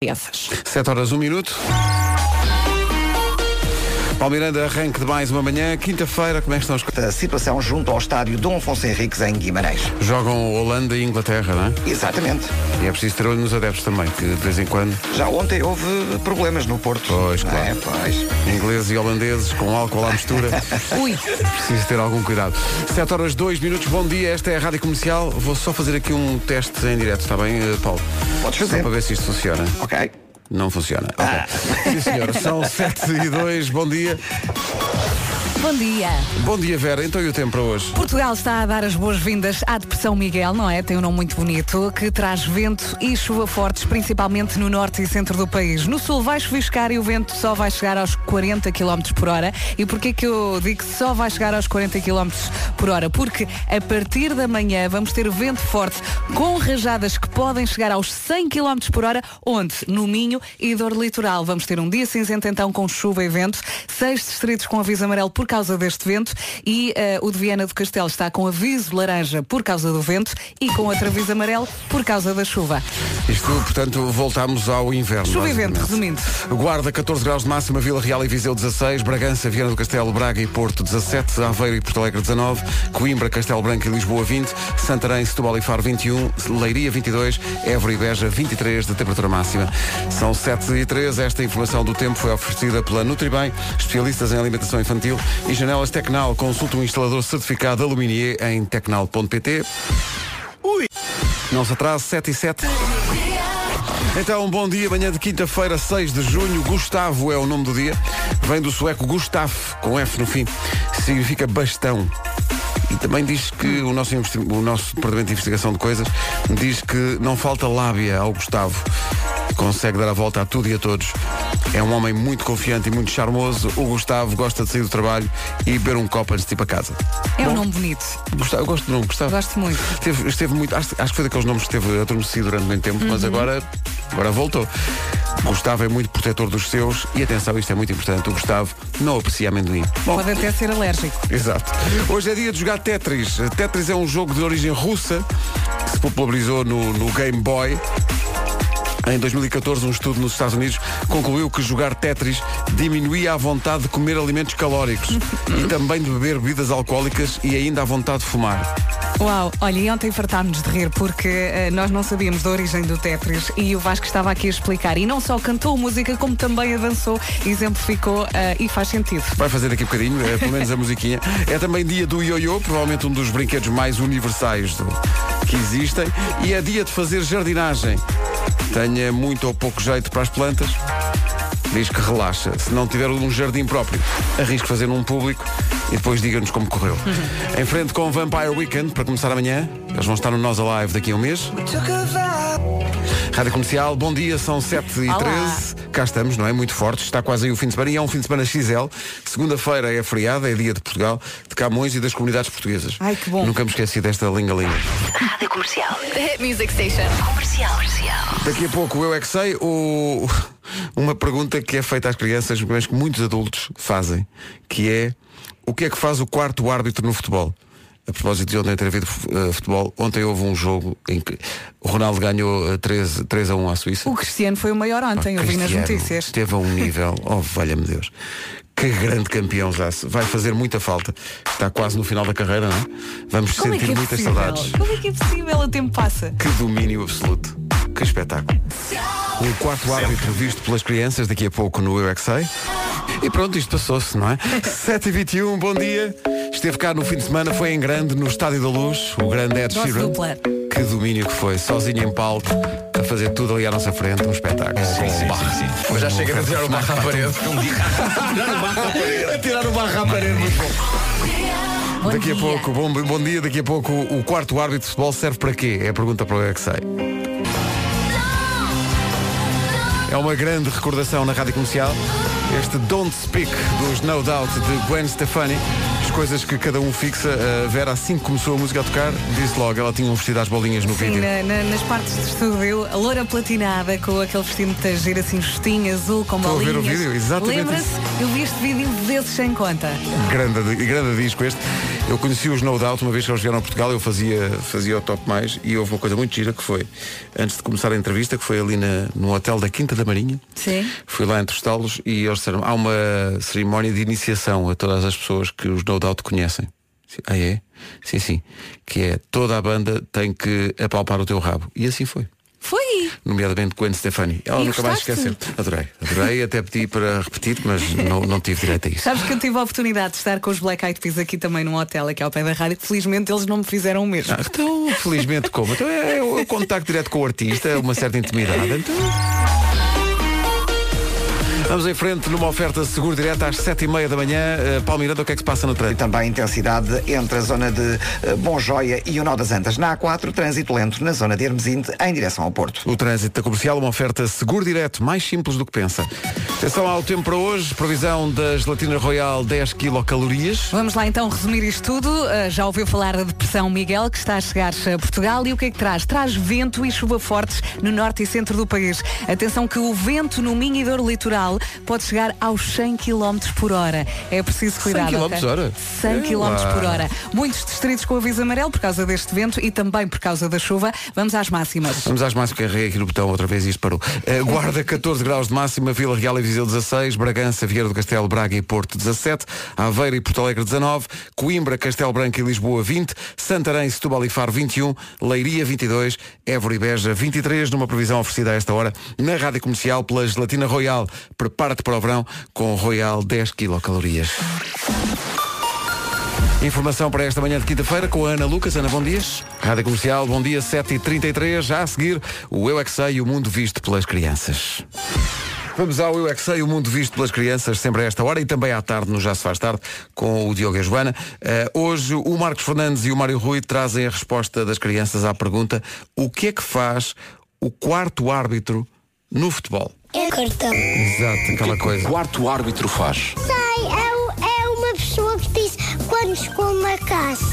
crianças. 7 horas, 1 minuto. Palmeiranda, arranque de mais uma manhã. Quinta-feira, como é que estão as coisas? A situação junto ao estádio Dom Afonso Henriques em Guimarães. Jogam Holanda e Inglaterra, não é? Exatamente. E é preciso ter olho nos adeptos também, que de vez em quando, Já ontem houve problemas no Porto. Pois, claro. É, pois. ingleses e holandeses, com álcool à mistura, Ui, preciso ter algum cuidado. 7 horas, 2 minutos, bom dia, esta é a Rádio Comercial. Vou só fazer aqui um teste em direto, está bem, eh, Paulo? Podes Só fazer. para ver se isto funciona. Ok. Não funciona. Ok. Sim, senhor, são 7 e 2, bom dia. Bom dia. Bom dia, Vera. Então e o tempo para hoje? Portugal está a dar as boas-vindas à Depressão Miguel, não é? Tem um nome muito bonito, que traz vento e chuva fortes, principalmente no norte e centro do país. No sul vai chuviscar e o vento só vai chegar aos 40 km por hora. E porquê que eu digo que só vai chegar aos 40 km por hora? Porque a partir da manhã vamos ter vento forte com rajadas que podem chegar aos 100 km por hora, onde? No Minho e dor litoral. Vamos ter um dia cinzento então com chuva e vento, seis distritos com aviso amarelo por causa deste vento e eh, o de Viana do Castelo está com aviso laranja por causa do vento e com outro aviso amarelo por causa da chuva. Isto, portanto, voltamos ao inverno. Chuva e vento, resumindo. Guarda 14 graus de máxima, Vila Real e Viseu 16, Bragança, Viana do Castelo, Braga e Porto 17, Aveiro e Porto Alegre 19, Coimbra, Castelo Branco e Lisboa 20, Santarém, Setúbal e Faro 21, Leiria 22, Évora e Beja 23 de temperatura máxima. São 7 e 3, esta informação do tempo foi oferecida pela Nutribem, especialistas em alimentação infantil e janelas Tecnal. Consulta um instalador certificado Aluminier em tecnal.pt. Ui! Não se atrase, 7 e 7. Então, bom dia, manhã de quinta-feira, 6 de junho. Gustavo é o nome do dia. Vem do sueco Gustaf, com F no fim. Significa bastão. E também diz que o nosso, o nosso Departamento de Investigação de Coisas diz que não falta lábia ao Gustavo. Consegue dar a volta a tudo e a todos. É um homem muito confiante e muito charmoso. O Gustavo gosta de sair do trabalho e beber um copo antes de ir para casa. É um Bom, nome bonito. Gustavo, eu gosto do nome, Gustavo. Gosto muito. Esteve, esteve muito, acho, acho que foi daqueles nomes que esteve adormecido durante muito tempo, mas agora, agora voltou. Gustavo é muito protetor dos seus e atenção, isto é muito importante, o Gustavo não aprecia amendoim. Bom, Pode até ser alérgico. exato. Hoje é dia de jogar Tetris. Tetris é um jogo de origem russa que se popularizou no, no Game Boy. Em 2014, um estudo nos Estados Unidos concluiu que jogar Tetris diminuía a vontade de comer alimentos calóricos e também de beber bebidas alcoólicas e ainda a vontade de fumar. Uau, olha, e ontem fartámos de rir porque eh, nós não sabíamos da origem do Tetris e o Vasco estava aqui a explicar. E não só cantou música, como também a dançou, exemplificou eh, e faz sentido. Vai fazer daqui a bocadinho, é, pelo menos a musiquinha. É também dia do ioiô, provavelmente um dos brinquedos mais universais do- que existem. E é dia de fazer jardinagem. Tenha muito ou pouco jeito para as plantas. Diz que relaxa. Se não tiver um jardim próprio, arrisque fazer num público e depois diga-nos como correu. em frente com o Vampire Weekend, para começar amanhã. Eles vão estar no Nós Alive daqui a um mês. Rádio Comercial, bom dia, são 7 e Olá. 13 Cá estamos, não é? Muito forte, está quase aí o fim de semana e é um fim de semana XL. Segunda-feira é feriado, é dia de Portugal, de Camões e das comunidades portuguesas. Ai, que bom. Nunca me esqueci desta linga-linga. Rádio Comercial. The Music Station. Comercial. Comercial. Daqui a pouco eu é que sei o... uma pergunta que é feita às crianças, mas que muitos adultos fazem, que é o que é que faz o quarto árbitro no futebol? A propósito de ontem ter havido eh, futebol, ontem houve um jogo em que o Ronaldo ganhou eh, 3, 3 a 1 à Suíça. O Cristiano foi o maior ontem, eu vi nas notícias. Esteve a um nível, oh valha-me Deus. Que grande campeão já se vai fazer muita falta. Está quase no final da carreira, não é? Vamos Como é sentir que é muitas possível? saudades. Como é que é possível? O tempo passa. Que domínio absoluto. Que espetáculo. O quarto árbitro visto pelas crianças daqui a pouco no Eu é Sei. E pronto, isto passou-se, não é? 7h21, bom dia. Esteve cá no fim de semana, foi em grande, no Estádio da Luz, o grande Ed Sheeran. dupla. Que domínio que foi, sozinho em palco, a fazer tudo ali à nossa frente, um espetáculo. Mas já chega a tirar o barro à parede. A tirar o barro à parede, muito bom. Bom Daqui a dia. pouco, bom, bom dia, daqui a pouco o quarto árbitro de futebol serve para quê? É a pergunta para o é que sei. É uma grande recordação na rádio comercial. Este Don't Speak dos No Doubt de Gwen Stefani. As coisas que cada um fixa. A Vera, assim que começou a música a tocar, disse logo, ela tinha um vestido às bolinhas no Sim, vídeo. na- na- nas partes de estúdio, a loura platinada com aquele vestido de giro assim, justinho, azul, com Estou a ver bolinhas. o vídeo, exatamente Lembra-se? Eu vi este vídeo vezes sem conta. Grande, grande disco este. Eu conheci os No Doubt uma vez que eles vieram a Portugal, eu fazia, fazia o top mais e houve uma coisa muito gira que foi, antes de começar a entrevista, que foi ali na, no hotel da Quinta da Marinha. Sim. Fui lá entrevistá-los e eles disseram, há uma cerimónia de iniciação a todas as pessoas que os No Doubt conhecem. Sim, Ah, é? Sim, sim. Que é toda a banda tem que apalpar o teu rabo. E assim foi. Foi. Nomeadamente Gwen Stefani. Ela E nunca mais esqueceu. Adorei. Adorei, até pedi para repetir, mas não, não tive direito a isso. Sabes que eu tive a oportunidade de estar com os Black Eyed Peas aqui também num hotel aqui ao pé da rádio. Felizmente eles não me fizeram o mesmo. Ah, Então, felizmente como? Então é o contacto direto com o artista, uma certa intimidade. Então... Vamos em frente numa oferta seguro direto às sete e meia da manhã. Uh, o que é que se passa no E trânsito? também intensidade entre a zona de eh, Bom Joia e o Nó das Antas. Na A4, trânsito lento na zona de Hermesinde em direção ao Porto. O trânsito da comercial, uma oferta seguro direto, mais simples do que pensa. Atenção ao tempo para hoje, previsão da gelatina royal 10 quilocalorias. Vamos lá então resumir isto tudo. Uh, já ouviu falar da depressão Miguel, que está a chegar a Portugal. E o que é que traz? Traz vento e chuva fortes no norte e centro do país. Atenção que o vento no Minho e Douro Litoral pode chegar aos 100 km por hora. É preciso cuidado. 100 ok? km hora? 100 É km por hora. Muitos distritos com aviso amarelo por causa deste vento e também por causa da chuva. Vamos às máximas. Vamos às máximas, carreguei aqui no botão outra vez e isto parou. Uh, Guarda 14 graus de máxima, Vila Real e Viseu 16, Bragança, Vieira do Castelo, Braga e Porto 17, Aveiro e Porto Alegre 19, Coimbra, Castelo Branco e Lisboa 20, Santarém, Setúbal e Faro 21, Leiria 22, Évora e Beja 23, numa previsão oferecida a esta hora na Rádio Comercial pela Gelatina Royal. Prepara-te para o verão com Royal 10 quilocalorias. Informação para esta manhã de quinta-feira com a Ana Lucas. Ana, bom dia. Rádio Comercial, bom dia, 7h33. Já a seguir, o Eu É Que Sei o mundo visto pelas crianças. Vamos ao Eu É Que Sei, o mundo visto pelas crianças, sempre a esta hora e também à tarde, no Já Se Faz Tarde, com o Diogo e a Joana. Eh, hoje, o Marcos Fernandes e o Mário Rui trazem a resposta das crianças à pergunta o que é que faz o quarto árbitro no futebol? É cartão. Exato, aquela coisa. quarto árbitro faz? Sei, é, o- é uma pessoa que diz quando chegou uma casa.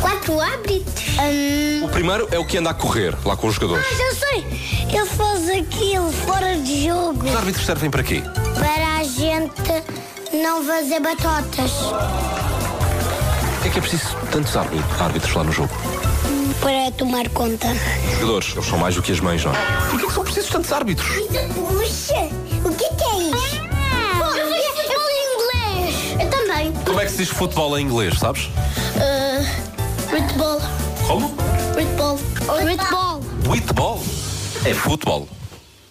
Quatro árbitros? Hum, O primeiro é o que anda a correr lá com os jogadores. mas eu sei, ele faz aquilo fora de jogo Os árbitros servem para quê? para a gente não fazer batotas. É que é preciso tantos árbit- árbitros lá no jogo. Para tomar conta. Os jogadores, eles são mais do que as mães, não é? Porquê que são precisos tantos árbitros? Puxa, o que, que é isso? eu, eu, eu inglês. Eu também. Como é que se diz futebol em inglês, sabes? Futebol. Como? Futebol. Futebol. Whitball. É futebol.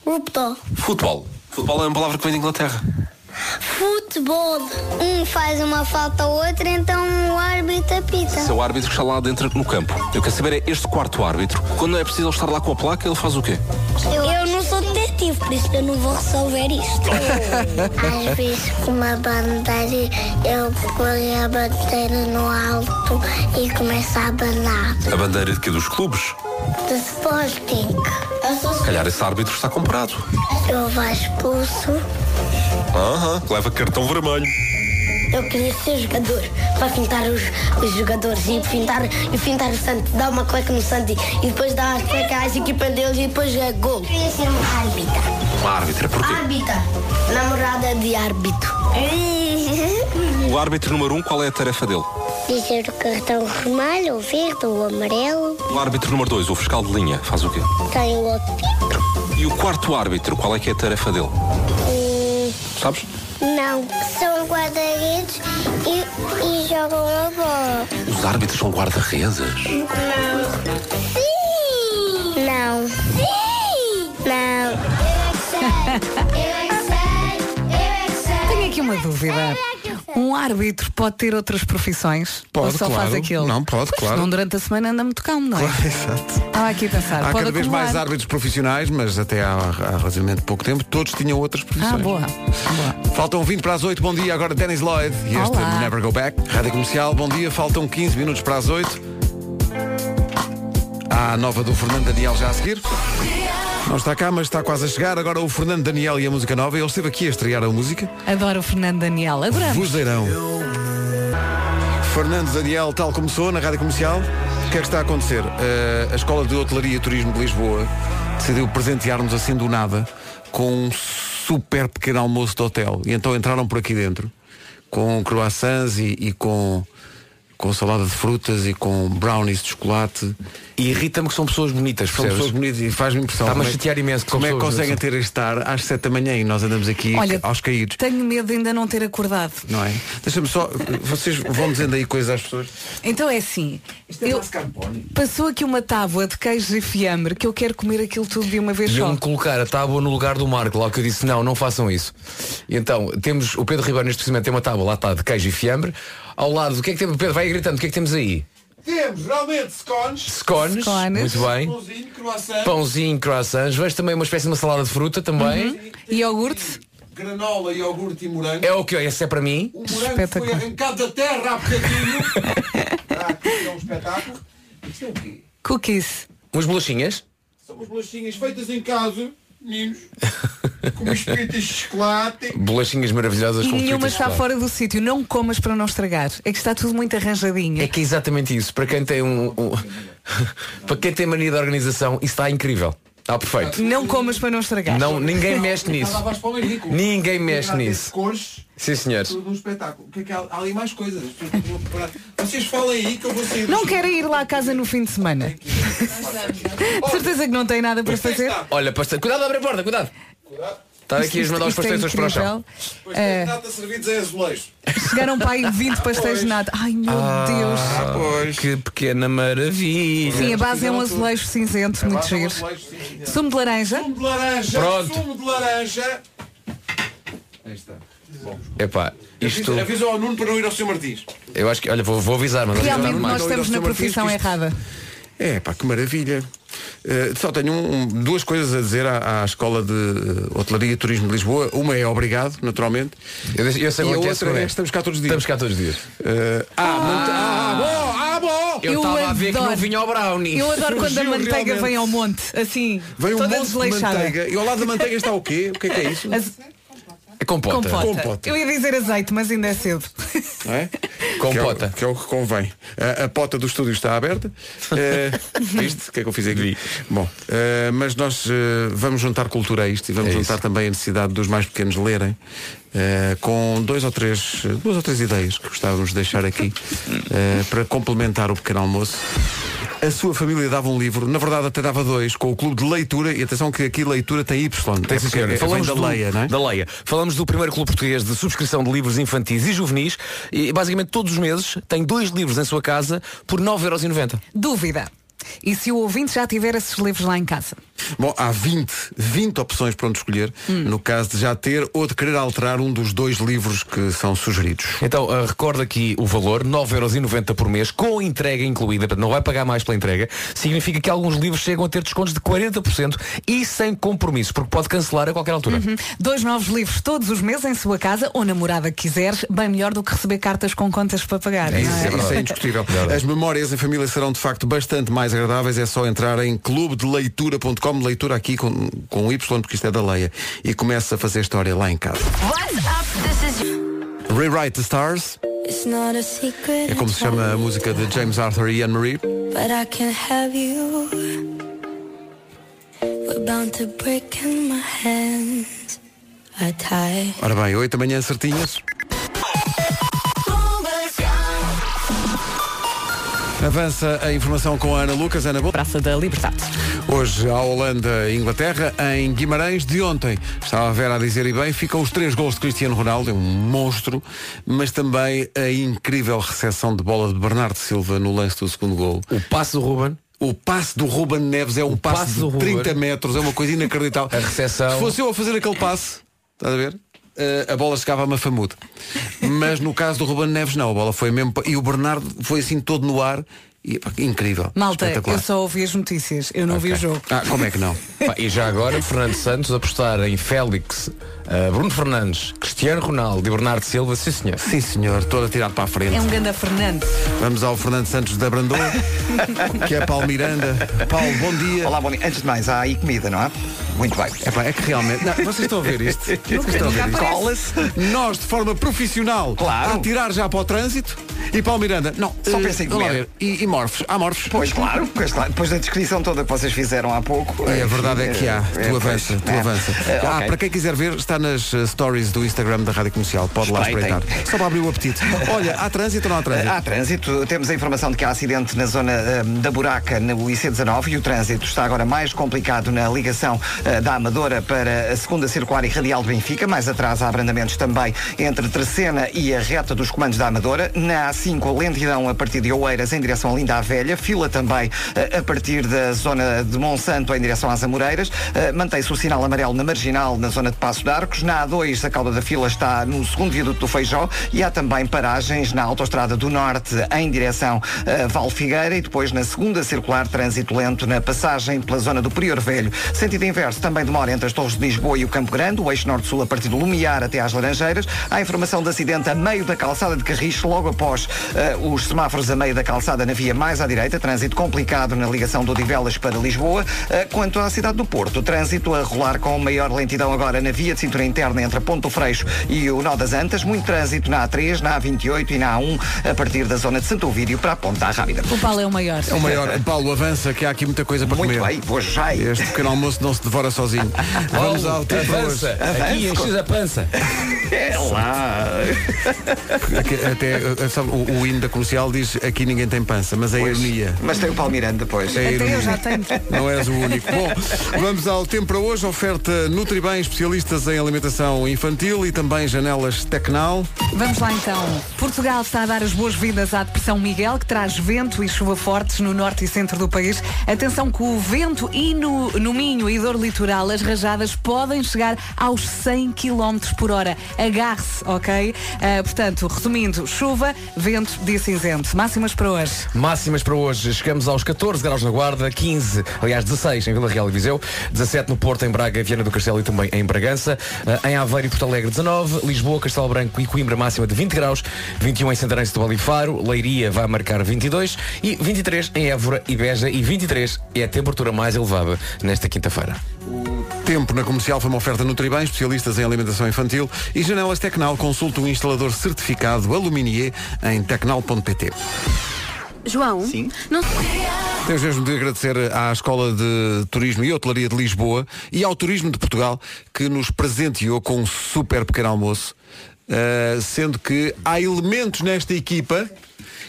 Futebol. Futebol. Futebol é uma palavra que vem da Inglaterra. Futebol. Um faz uma falta ao outro, então o árbitro apita. Esse é o árbitro que está lá dentro no campo. Eu quero saber é este quarto árbitro. Quando é preciso ele estar lá com a placa, ele faz o quê? Eu, não sou detetive, por isso eu não vou resolver isto. Às vezes, com uma bandeira, eu ponho a bandeira no alto e começo a abanar. A bandeira de quê? Dos clubes? De Sporting. Se calhar esse árbitro está comprado. Eu vou expulso. Aham, leva cartão vermelho. Eu queria ser jogador para pintar os, os jogadores e pintar, e pintar o Santo, dar uma cueca no Santo e depois dar a cueca às equipas deles e depois é gol. Eu queria ser uma árbitra. Uma árbitra, porquê? Árbitra, namorada de árbitro. O árbitro número um, qual é a tarefa dele? Dizer o cartão vermelho, o verde, o amarelo. O árbitro número dois, o fiscal de linha, faz o quê? Tem o outro. E o quarto árbitro, qual é que é a tarefa dele? Sabes? não, são guarda-redes e, e jogam a bola. Os árbitros são guarda-redes. Sim! Não. Sim! Não. Eu é que sei, eu é que sei, Tenho aqui uma dúvida. Um árbitro pode ter outras profissões? Pode, Ou só faz claro. aquilo? Não, pode, Pois, claro. Não durante a semana anda muito calmo, não é? Claro, exato. Estava aqui a pensar. Há pode cada vez mais acumular. árbitros profissionais, mas até há, há relativamente pouco tempo todos tinham outras profissões. Ah, boa. boa. Faltam 20 para as 8, bom dia. Agora Dennis Lloyd e este Olá. Never Go Back. Rádio Comercial, bom dia. Faltam 15 minutos para as 8. Há a nova do Fernando Daniel já a seguir. Não está cá, mas está quase a chegar. Agora o Fernando Daniel e a música nova. Ele esteve aqui a estrear a música. Adoro o Fernando Daniel. Adoramos. Vozeirão. Fernando Daniel, tal começou na Rádio Comercial. O que é que está a acontecer? Eh, a Escola de Hotelaria e Turismo de Lisboa decidiu presentear-nos assim do nada com um super pequeno almoço de hotel. E então entraram por aqui dentro com croissants e, e com, com salada de frutas e com brownies de chocolate. E irrita-me que são pessoas bonitas, São percebes? pessoas bonitas e faz-me impressão. Está-me a como é- chatear imenso que Como são é que pessoas conseguem ter este ar às 7 da manhã e nós andamos aqui Olha, aos caídos? Tenho medo de ainda não ter acordado. Não é? Deixa-me só. Vocês vão dizendo aí coisas às pessoas. Então é assim. é eu- passou aqui uma tábua de queijo e fiambre que eu quero comer aquilo tudo de uma vez só. Iam colocar a tábua no lugar do Marco, lá que eu disse, não, não façam isso. E então, temos o Pedro Ribeiro neste precisamente tem uma tábua lá está de queijo e fiambre. Ao lado, o que é que temos? Pedro, vai gritando, o que é que temos aí? Temos realmente scones, Scones, Scones. muito bem. pãozinho, croissant, Pãozinho, croissants. Vejo também uma espécie de uma salada de fruta também. E iogurte? granola, iogurte e morango. É o que? Esse é para mim. O morango foi arrancado da terra há bocadinho. Está aqui, é um espetáculo. Isto é o quê? Cookies. Umas bolachinhas. São as bolachinhas feitas em casa, meninos, de chocolate. Bolachinhas maravilhosas E com nenhuma está chocolate. fora do sítio. Não comas para não estragar. É que está tudo muito arranjadinho. É que é exatamente isso. Para quem tem um. um- para quem tem mania de organização, isso está incrível. Está perfeito. Não comas para não estragar. Não, ninguém mexe nisso. Ninguém mexe nisso. Cores, Sim, senhores. tudo um espetáculo. O que é que há, há ali mais coisas? As pessoas estão a preparar. Vocês falem aí que eu vou sair. Não querem ir lá à casa no fim de semana? De certeza que não tem nada para fazer. Olha, pastel. Cuidado, abre a porta, cuidado. Está aqui a mandar os é pastéis todos para o chão. Pois É. nata servidos em azulejo. Chegaram para aí 20 pastéis de nata. Ai meu Deus. Ah, pois. Que pequena maravilha. Sim, a base é um azulejo cinzento, muito Basta um giro. Sumo de laranja. Sumo de laranja. Pronto. Sumo de laranja. Aí está. Epá, isto. Avisa, ao Nuno para não ir ao Sr. Martins. Eu acho que, olha, vou, vou avisar, mas Realmente nós estamos na profissão errada. É, pá, que maravilha. Eh, só tenho um- duas coisas a dizer à, à Escola de eh, Hotelaria e Turismo de Lisboa. Uma é obrigado, naturalmente. Eu, eu sei e a é que é a outra é que estamos cá todos os dias. Estamos cá todos os dias. Eh, ah, ah, bom, ah, bom! Eu estava a ver que não adoro. vinha ao brownie. Eu adoro quando a manteiga realmente. vem ao monte, assim, Vem um toda monte de manteiga. E ao lado da manteiga está o quê? O que é que é isso? As- É compota. compota. Compota. Eu ia dizer azeite, mas ainda é cedo. Não é? Compota. Que é, o, que é o que convém. A, a pota do estúdio está aberta. Eh, viste? O que é que eu fiz aqui? Bom, eh, mas nós eh, vamos juntar cultura a isto e vamos É juntar isso. também a necessidade dos mais pequenos lerem eh, com dois ou três, duas ou três ideias que gostávamos de deixar aqui para complementar o pequeno almoço. A sua família dava um livro, na verdade até dava dois, com o clube de leitura, e atenção que aqui leitura tem Y. Tem, é senhora. é- Falamos da do- leia, não é? Da Leia. Falamos do primeiro clube português de subscrição de livros infantis e juvenis e basicamente todos os meses tem dois livros em sua casa por 9,90€. Dúvida. E se o ouvinte já tiver esses livros lá em casa? Bom, há 20, 20 opções para onde escolher, Hum. no caso de já ter ou de querer alterar um dos dois livros que são sugeridos. Então, uh, recorda aqui o valor, 9,90€ por mês, com entrega incluída, portanto não vai pagar mais pela entrega. Significa que alguns livros chegam a ter descontos de 40% e sem compromisso, porque pode cancelar a qualquer altura. Uhum. Dois novos livros todos os meses em sua casa ou namorada que quiseres, bem melhor do que receber cartas com contas para pagar. É isso, não é? é, isso é indiscutível. As memórias em família serão de facto bastante mais agradáveis. É só entrar em clubedeleitura.com, leitura aqui com, com Y, porque isto é da Leia, e começa a fazer história lá em casa. Is Rewrite the Stars é como se chama a música de James Arthur e Anne Marie. But I can't have you. We're bound to break in my hands. I tie. Ora bem, 8 da manhã certinhas. Avança a informação com a Ana Lucas. Ana Boa. Praça da Liberdade. Hoje a Holanda e Inglaterra em Guimarães de ontem. Estava a Vera a dizer e bem, ficam os três gols de Cristiano Ronaldo, é um monstro, mas também a incrível recepção de bola de Bernardo Silva no lance do segundo gol. O passo do Ruben, O passe do Ruben Neves é um passe, passe de Ruben. 30 metros, é uma coisa inacreditável. A recepção. Se fosse eu a fazer aquele passe, estás a ver? Eh, a bola chegava a Mafamude. Mas no caso do Ruben Neves não, a bola foi mesmo. E o Bernardo foi assim todo no ar. E, pá, incrível. Malta, eu só ouvi as notícias, eu não vi o jogo. Ah, como é que não? Pá, e já agora, Fernando Santos apostar em Félix, uh, Bruno Fernandes, Cristiano Ronaldo e Bernardo Silva, sim senhor. Sim, senhor, todo atirado para a frente. É um ganda Fernando. Vamos ao Fernando Santos da Brandoa, que é Paulo Miranda. Paulo, bom dia. Olá, bom dia. Antes de mais, há aí comida, não é? Muito bem. Epá, é que realmente. Não, vocês estão a ver isto? Vocês estão a ver isto? Cola-se. Nós, de forma profissional, Claro. a tirar já para o trânsito e Paulo Miranda. Não, Só eh, pensa em comer. E, e morfos. Há morfos. Pois claro, pois claro, depois da descrição toda que vocês fizeram há pouco. E a verdade é que há. é, tu pois, avança, tu é. avança. É, Ah, ok. para quem quiser ver, está nas uh, stories do Instagram da Rádio Comercial. Pode lá espreitar. Só para abrir o apetite. Olha, há trânsito ou não há trânsito? Há trânsito, temos a informação de que há acidente na zona eh, da Buraca, no IC19, e o trânsito está agora mais complicado na ligação eh, da Amadora para a segunda circular e radial de Benfica. Mais atrás há abrandamentos também entre Terceira e a reta dos comandos da Amadora. Na A5, lentidão a partir de Oeiras em direção a Linda à Velha. Fila também eh, a partir da zona de Monsanto em direção às Amoreiras. Eh, Mantém-se o sinal amarelo na Marginal, na zona de Passo de Na A2, a cauda da fila está no segundo viaduto do Feijó e há também paragens na Autostrada do Norte em direção a Val Figueira e depois na segunda circular trânsito lento na passagem pela zona do Prior Velho. Sentido inverso também demora entre as Torres de Lisboa e o Campo Grande, o eixo norte-sul a partir do Lumiar até às Laranjeiras. Há informação de acidente a meio da calçada de Carris, logo após eh, os semáforos a meio da calçada na via mais à direita, trânsito complicado na ligação do Odivelas para Lisboa. Eh, quanto à cidade do Porto, trânsito a rolar com maior lentidão agora na via de cintura interna entre a Ponto Freixo e o Nó das Antas, muito trânsito na A3, na A28 e na A1 a partir da zona de Santo Ovídio para a Ponta Rábida. O Paulo é o maior. É o maior. Paulo, avança, que há aqui muita coisa para Muito comer. bem, vou já. ir. Este pequeno almoço não se devora sozinho. Vamos ao tempo hoje. Avança. Aqui enches a pança. É lá. Aqui- Até, uh, sabe, o, o hino da comercial diz aqui ninguém tem pança, mas é ironia. Mas tem o Palmirante depois. É Até ironia. eu já tenho. Não és o único. Bom, vamos ao tempo para hoje. Oferta Nutribem, especialistas em alimentação infantil e também janelas Tecnal. Vamos lá então. Portugal está a dar as boas-vindas à Depressão Miguel, que traz vento e chuva fortes no norte e centro do país. Atenção que o vento e no, no Minho e dor litoral, as rajadas podem chegar aos 100 km por hora. Agarre-se, ok? Ah, portanto, resumindo, chuva, vento, dia cinzento. Máximas para hoje. Máximas para hoje. Chegamos aos 14 graus na Guarda, 15, aliás 16 em Vila Real e Viseu, 17 no Porto, em Braga, Viana do Castelo e também em Bragança, em Aveiro e Porto Alegre 19, Lisboa, Castelo Branco e Coimbra máxima de 20 graus, 21 em Santarém, Setúbal e Faro, Leiria vai marcar 22 e 23 em Évora e Beja e 23 é a temperatura mais elevada nesta quinta-feira. Tempo na comercial foi uma oferta Nutribem, especialistas em alimentação infantil e janelas Tecnal. Consulta um instalador certificado Aluminier em tecnal.pt. João? Sim? Não Temos mesmo de agradecer à Escola de Turismo e Hotelaria de Lisboa e ao Turismo de Portugal que nos presenteou com um super pequeno almoço, uh, sendo que há elementos nesta equipa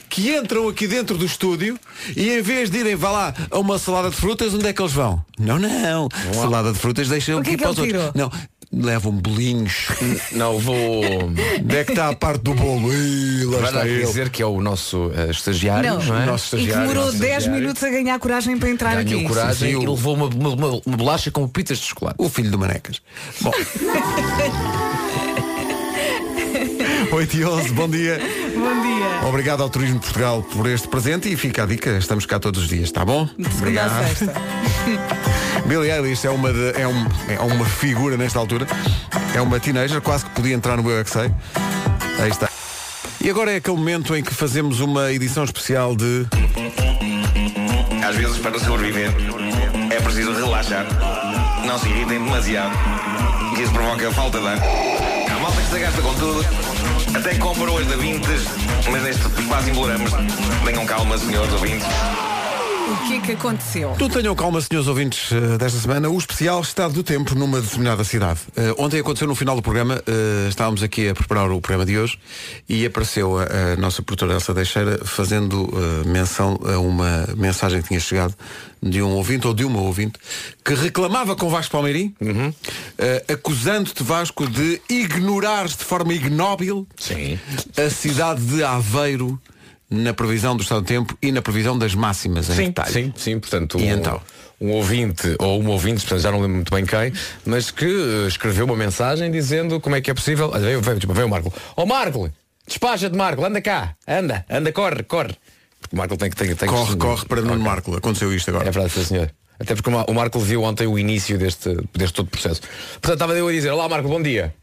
que entram aqui dentro do estúdio e em vez de irem, vá lá, a uma salada de frutas, onde é que eles vão? Não, não. Salada de frutas deixam O que é aqui que para os outros. Não, levam bolinhos. Não vou. onde é que está a parte do bolo? Ih, lá Vai está ele. dizer que é o nosso eh, estagiário, não, é? nosso e que estagiário, demorou nosso 10 estagiário. minutos a ganhar coragem para entrar Ganhou aqui. coragem Sim, sim, e o- levou uma, uma, uma- uma bolacha com pitas de chocolate. O filho do Manecas. Bom. 8 e 11, bom dia. Bom dia. Obrigado ao Turismo de Portugal por este presente e fica a dica, estamos cá todos os dias, está bom? De segunda a sexta. Billie Eilish é uma, de- é, um- é uma figura nesta altura. É uma teenager, quase que podia entrar no Eu é. Aí está. E agora é aquele momento em que fazemos uma edição especial de. Às vezes, para sobreviver, é preciso relaxar. Não se irritem demasiado, isso provoca falta de ar. Há malta que se gasta com tudo, até compra hoje da Vintes, mas neste quase embolamos. Tenham calma, senhores ouvintes. O que é que aconteceu? Tu tenham calma, senhores ouvintes, eh, desta semana, o especial Estado do Tempo numa determinada cidade. Eh, ontem aconteceu no final do programa, eh, estávamos aqui a preparar o programa de hoje e apareceu a, a nossa produtora Elsa Deixeira fazendo menção a uma mensagem que tinha chegado de um ouvinte ou de uma ouvinte que reclamava com Vasco Palmeirim, eh, acusando-te, Vasco, de ignorares de forma ignóbil Sim. a cidade de Aveiro na previsão do estado do tempo e na previsão das máximas em Sim, detalhe. sim, sim, portanto, E um, então? um ouvinte, ou uma ouvinte, portanto, já não lembro muito bem quem, mas que eh, escreveu uma mensagem dizendo como é que é possível. Olha, Veio, veio, tipo, veio o Marco. Ó Marco, despacha-te Marco, anda cá, anda, anda, corre, corre. Porque o Marco tem que tem, tem Corre, que. corre para Nuno Ok. Marco. Aconteceu isto agora. É verdade, sim, senhor. Até porque o Marco viu ontem o início deste, deste todo processo. Portanto, estava eu a dizer, olá Marco, bom dia.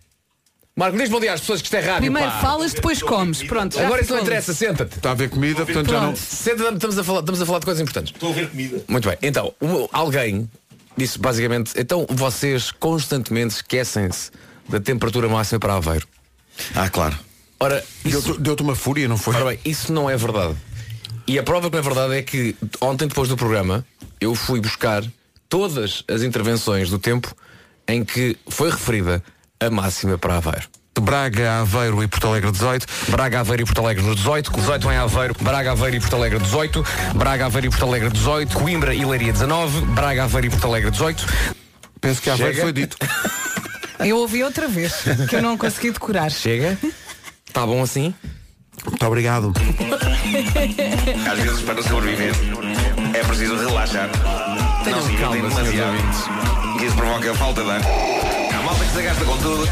Marco, diz bom dia às pessoas que isto é rádio. Primeiro pá. falas, depois comes. Pronto, já Agora isso não ficou. interessa, senta-te. Está a ver comida, portanto já não. Senta-te, estamos a falar, estamos a falar de coisas importantes. Estou a ver comida. Muito bem, então, alguém disse basicamente, então vocês constantemente esquecem-se da temperatura máxima para Aveiro. Ah, claro. Ora, isso, Deu-te deu-te uma fúria, não foi? ora bem, isso não é verdade. E a prova que na verdade é que ontem depois do programa eu fui buscar todas as intervenções do tempo em que foi referida a máxima para Aveiro. Braga, Aveiro e Porto Alegre 18. Braga, Aveiro e Porto Alegre nos 18, 18 em Aveiro, Braga, Aveiro e Porto Alegre 18, Braga, Aveiro e Porto Alegre 18, Coimbra e Leiria 19, Braga, Aveiro e Porto Alegre 18. Penso que Aveiro Chega. foi dito. Eu ouvi outra vez, que eu não consegui decorar. Chega? Está bom assim? Muito obrigado. Às vezes, para sobreviver, é preciso relaxar. não se irritem demasiado. Que isso provoca falta de ar. Há malta que se gasta com tudo.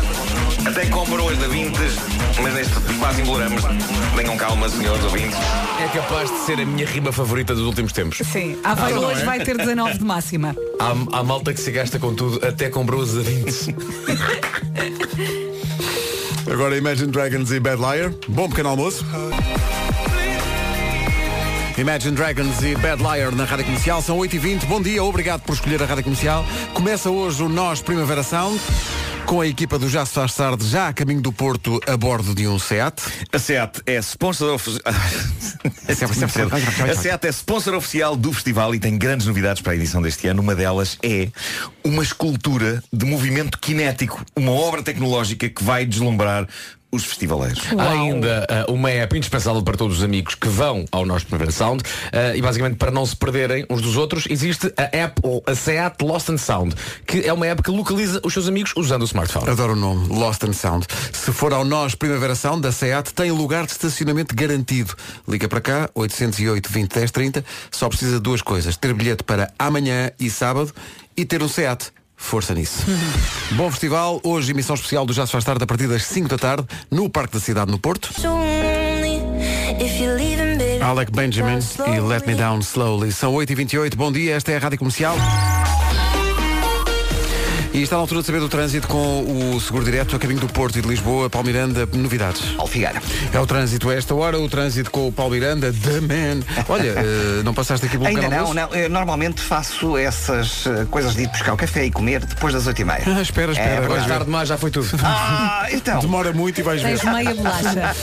Até comprou as da Vintes, mas neste espaço imploramos. Tenham calma, senhores ouvintes. É capaz de ser a minha rima favorita dos últimos tempos. Sim, Aveiro hoje vai ter 19 de máxima. Há, há malta que se gasta com tudo, até com brusas a 20. Agora Imagine Dragons e Bad Liar. Bom pequeno almoço. Imagine Dragons e Bad Liar na Rádio Comercial. São 8h20. Bom dia, obrigado por escolher a Rádio Comercial. Começa hoje o Nós Primavera Sound. Com a equipa do Já se faz tarde, já a caminho do Porto, a bordo de um SEAT. A SEAT é sponsor oficial. a SEAT é sponsor oficial do festival e tem grandes novidades para a edição deste ano. Uma delas é uma escultura de movimento cinético, uma obra tecnológica que vai deslumbrar os festivaleiros. Há ainda uh, uma app indispensável para todos os amigos que vão ao nosso Primavera Sound uh, e basicamente para não se perderem uns dos outros existe a app ou a SEAT Lost and Sound que é uma app que localiza os seus amigos usando o smartphone. Adoro o nome, Lost and Sound. Se for ao Nós Primavera Sound da SEAT, tem lugar de estacionamento garantido. Liga para cá, 808 20 10 30. Só precisa de duas coisas. Ter bilhete para amanhã e sábado e ter um SEAT. Força nisso. Bom festival. Hoje, emissão especial do Já se faz tarde a partir das 5 da tarde, no Parque da Cidade, no Porto. Alec Benjamin e Let Me Down Slowly. São 8h28. Bom dia, esta é a Rádio Comercial. E está na altura de saber do trânsito com o Seguro Direto a caminho do Porto e de Lisboa. Paulo Miranda, novidades. Paulo Figueira. É o trânsito a esta hora, o trânsito com o Paulo Miranda, The Man. Olha, eh, não passaste aqui pelo Ainda não, não. Eu normalmente faço essas eh, coisas de ir buscar o café e comer depois das 8h30. Ah, espera, espera. É tarde mais já foi tudo. Ah, então. Demora muito e vais ver. Tens meia bolacha.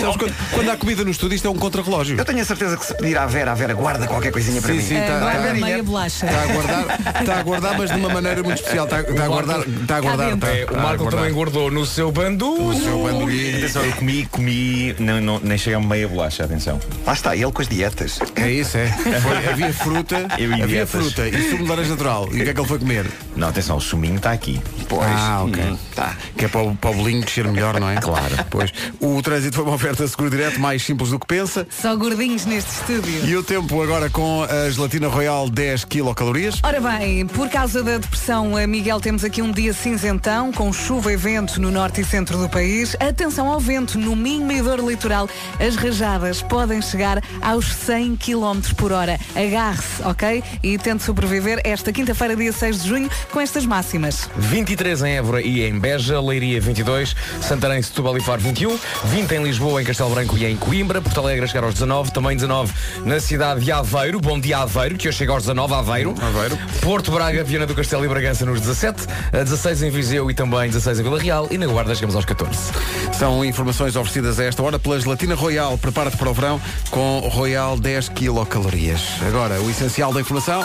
Sabes, quando, quando há comida no estúdio, isto é um contrarrelógio. Eu tenho a certeza que se pedir à Vera, a Vera guarda qualquer coisinha para Sim, mim. sim, tá- Agora tá- meia bolacha. Está a guardar, está a guardar, mas de uma maneira muito especial. Está, está a guardar, está a guardar. É, o a Marco também guardou no seu bandu. O seu. Atenção, eu comi, comi, não, não, nem chega a meia bolacha, atenção. Lá está, ele com as dietas. É isso, é. Foi- havia fruta, Eu havia dietas. fruta e sumo de laranja natural. E o que é que ele foi comer? Não, atenção, o suminho está aqui. Pois. Ah, ok. Hum, tá. Que é para o, para o bolinho descer melhor, não é? Claro. Pois. O trânsito foi uma oferta seguro direto mais simples do que pensa. Só gordinhos neste estúdio. E o tempo agora com a gelatina royal 10 quilocalorias. Ora bem, por causa da depressão, eh, Temos aqui um dia cinzentão, com chuva e vento no norte e centro do país. Atenção ao vento, no Minho e Dor Litoral, as rajadas podem chegar aos 100 km por hora. Agarre-se, ok? E tente sobreviver esta quinta-feira, dia 6 de junho, com estas máximas. 23 em Évora e em Beja, Leiria 22, Santarém, Setúbal e Faro 21, 20 em Lisboa, em Castelo Branco e em Coimbra, Porto Alegre a chegar aos 19, também 19 na cidade de Aveiro, bom dia Aveiro, que hoje chega aos 19, Aveiro. Aveiro. Porto Braga, Viana do Castelo e Bragança nos 17, a 16 em Viseu e também 16 em Vila Real e na Guarda chegamos aos 14. São informações oferecidas a esta hora pela gelatina royal. Prepara-te para o verão com Royal 10 quilocalorias. Agora, o essencial da informação,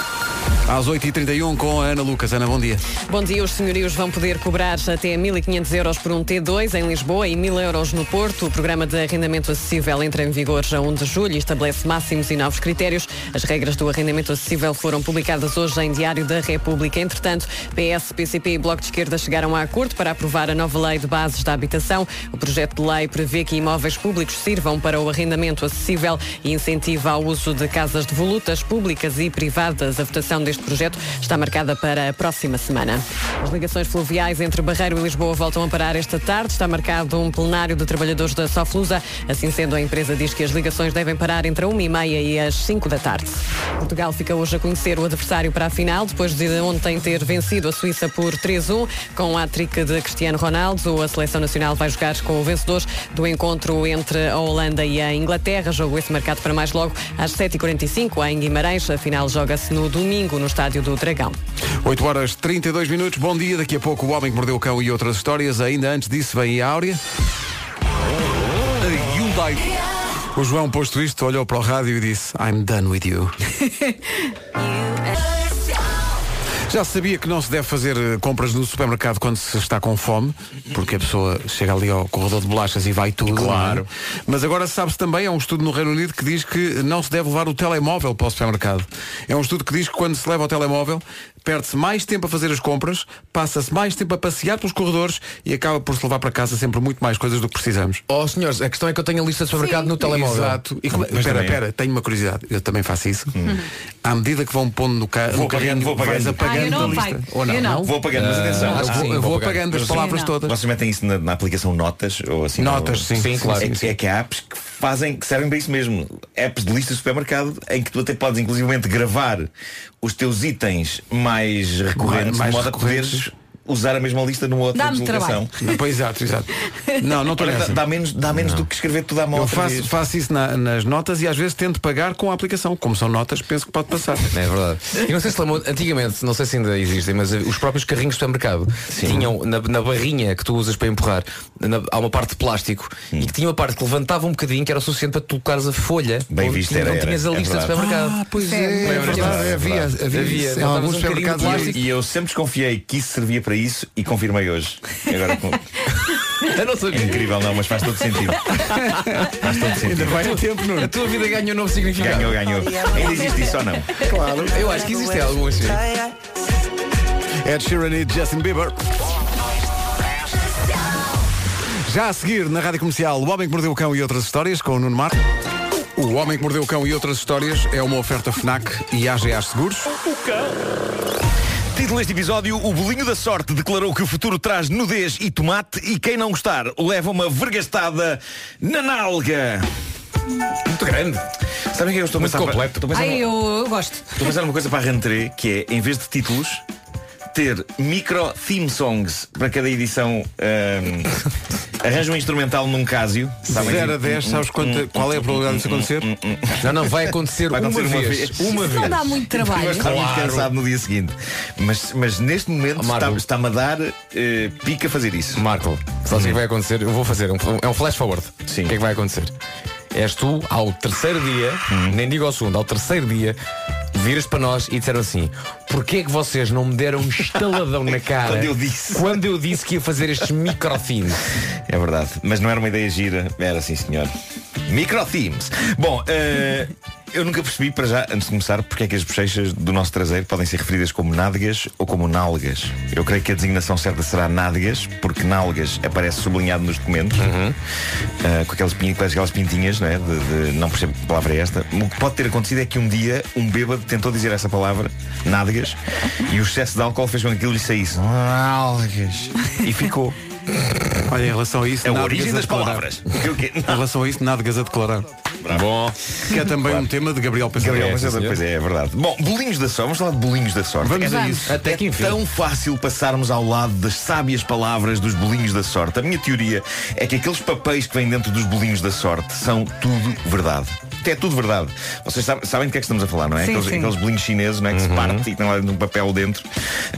às 8h31 com a Ana Lucas. Ana, bom dia. Bom dia, os senhorios vão poder cobrar até 1.500 euros por um T2 em Lisboa e 1.000 euros no Porto. O programa de arrendamento acessível entra em vigor já 1 de julho e estabelece máximos e novos critérios. As regras do arrendamento acessível foram publicadas hoje em Diário da República. Entretanto, PS, PCP e Bloco de Esquerda chegaram a acordo para aprovar a nova lei de bases da habitação. O projeto de lei prevê que imóveis públicos sirvam para o arrendamento acessível e incentiva ao uso de casas devolutas públicas e privadas. A votação deste projeto está marcada para a próxima semana. As ligações fluviais entre Barreiro e Lisboa voltam a parar esta tarde. Está marcado um plenário de trabalhadores da Soflusa. Assim sendo, a empresa diz que as ligações devem parar entre a 1h30 e as 5 da tarde. Portugal fica hoje a conhecer o adversário para a final, depois de ontem ter vencido a Suíça por 3-1, com a trick de Cristiano Ronaldo. A seleção nacional vai jogar com o vencedor do encontro entre a Holanda e a Inglaterra. Jogo esse marcado para mais logo às 7h45 em Guimarães. A final joga-se no domingo no Estádio do Dragão. 8 horas 32 minutos. Bom dia. Daqui a pouco o Homem que Mordeu o Cão e outras histórias. Ainda antes disso vem a Áurea. A Hyundai. O João, posto isto, olhou para o rádio e disse I'm done with you. Já sabia que não se deve fazer eh, compras no supermercado quando se está com fome, porque a pessoa chega ali ao corredor de bolachas e vai tudo. Claro. é? Mas agora sabe-se também, é um estudo no Reino Unido que diz que não se deve levar o telemóvel para o supermercado. É um estudo que diz que quando se leva o telemóvel, perde-se mais tempo a fazer as compras, passa-se mais tempo a passear pelos corredores e acaba por se levar para casa sempre muito mais coisas do que precisamos. Oh senhores, a questão é que eu tenho a lista de supermercado no telemóvel. Exato. E como- Mas espera, também é. espera, tenho uma curiosidade. Eu também faço isso. À medida que vão pondo no, ca Vou no carrinho, apagando, vou vais apagando. apagando Ah, eu não a lista. Ou não? Eu não. Vou apagando, mas atenção. Eu Ah, vou, sim, eu vou apagando. apagando as Sim, palavras todas. Vocês metem isso na, na aplicação Notas ou assim? Notas, no- sim. Sim, claro. É, que- é que há apps que fazem, que servem para isso mesmo. Apps de lista de supermercado em que tu até podes inclusivamente gravar os teus itens mais recorrentes, Mais de modo a recorrentes. poderes usar a mesma lista numa outra deslocação. Não, pois, exato, exato. Não, não estou Olha, dá, nessa. dá menos, dá menos do que escrever tudo à mão. Eu faço, faço isso na- nas notas e às vezes tento pagar com a aplicação. Como são notas, penso que pode passar. É verdade. E não sei se lembram, antigamente, não sei se ainda existem, mas os próprios carrinhos de supermercado tinham na, na barrinha que tu usas para empurrar, na- há uma parte de plástico e que tinha uma parte que levantava um bocadinho que era o suficiente para tu colocares a folha. Bem visto, era, não era. tinhas a É lista de verdade. supermercado. pois é, é, é verdade. verdade. Havia, havia, Havia. Botavas alguns um de supermercados. plástico. E eu sempre desconfiei que isso servia para isso e confirmei hoje. Agora com- Eu não é sabia. incrível, não, mas faz todo sentido. Faz todo Ainda sentido. vai a tempo, Nuno. A tua vida ganhou um novo significado. Ganhou, ganhou. Ainda existe isso ou não? Claro. Eu acho que existem alguns. sim. Ed Sheeran e Justin Bieber. Já a seguir, na Rádio Comercial, O Homem que Mordeu o Cão e outras histórias, com o Nuno Marco. O Homem que Mordeu o Cão e outras histórias é uma oferta FNAC e AGA Seguros. Título deste episódio, o bolinho da sorte declarou que o futuro traz nudez e tomate e quem não gostar leva uma vergastada na nalga. Muito grande. Sabem o que eu estou a Muito pensar? para- completo. Estou a pensar, Ai, numa- eu gosto. estou a pensar numa coisa para a rentrée, que é, em vez de títulos, ter micro theme songs para cada edição. ahm, arranja um instrumental num Casio. sabem? 0 a 10, sabes quanta- qual é a probabilidade disso acontecer? Não, não, vai acontecer, Vai acontecer uma, uma vez. vez. Uma Não vez. dá muito trabalho. vou estar muito Claro. cansado no dia seguinte. Mas, mas neste momento Marco. está- está-me a dar eh, pica fazer isso. Marco, sabes o que vai acontecer? Eu vou fazer, um, é um flash forward. Sim. O que é que vai acontecer? És tu, ao terceiro dia, nem digo ao segundo, ao terceiro dia, viras para nós e disseram assim: Porquê é que vocês não me deram um estaladão na cara Quando eu disse. quando eu disse que ia fazer estes microthemes? É verdade. Mas não era uma ideia gira. Era assim, senhor. Micro themes. Bom, eh, eu nunca percebi, para já, antes de começar, porque é que as bochechas do nosso traseiro podem ser referidas como nádegas ou como nálgas. Eu creio que a designação certa será nádegas, porque nálgas aparece sublinhado nos documentos, eh, com aquelas, com aquelas pintinhas, não é? De, de- não percebo que palavra é esta. O que pode ter acontecido é que um dia um bêbado tentou dizer essa palavra, nádegas, e o excesso de álcool fez com que aquilo lhe saísse. Nádegas. E ficou. Olha, em relação a isso, É a origem das palavras. O quê? Em relação a isso, nádegas a declarar. Bom. Que é também um tema de Gabriel Pensador. Gabriel, É, é, senhor. pois é, é verdade. Bom, bolinhos da sorte, vamos falar de bolinhos da sorte. Vamos é, a isso. Até que é enfim. tão fácil passarmos ao lado das sábias palavras dos bolinhos da sorte. A minha teoria é que aqueles papéis que vêm dentro dos bolinhos da sorte são tudo verdade. É tudo verdade. Vocês sabem, sabem do que é que estamos a falar, não é? Sim, aqueles, sim. aqueles bolinhos chineses, não é? Que se parte e tem lá dentro um papel dentro.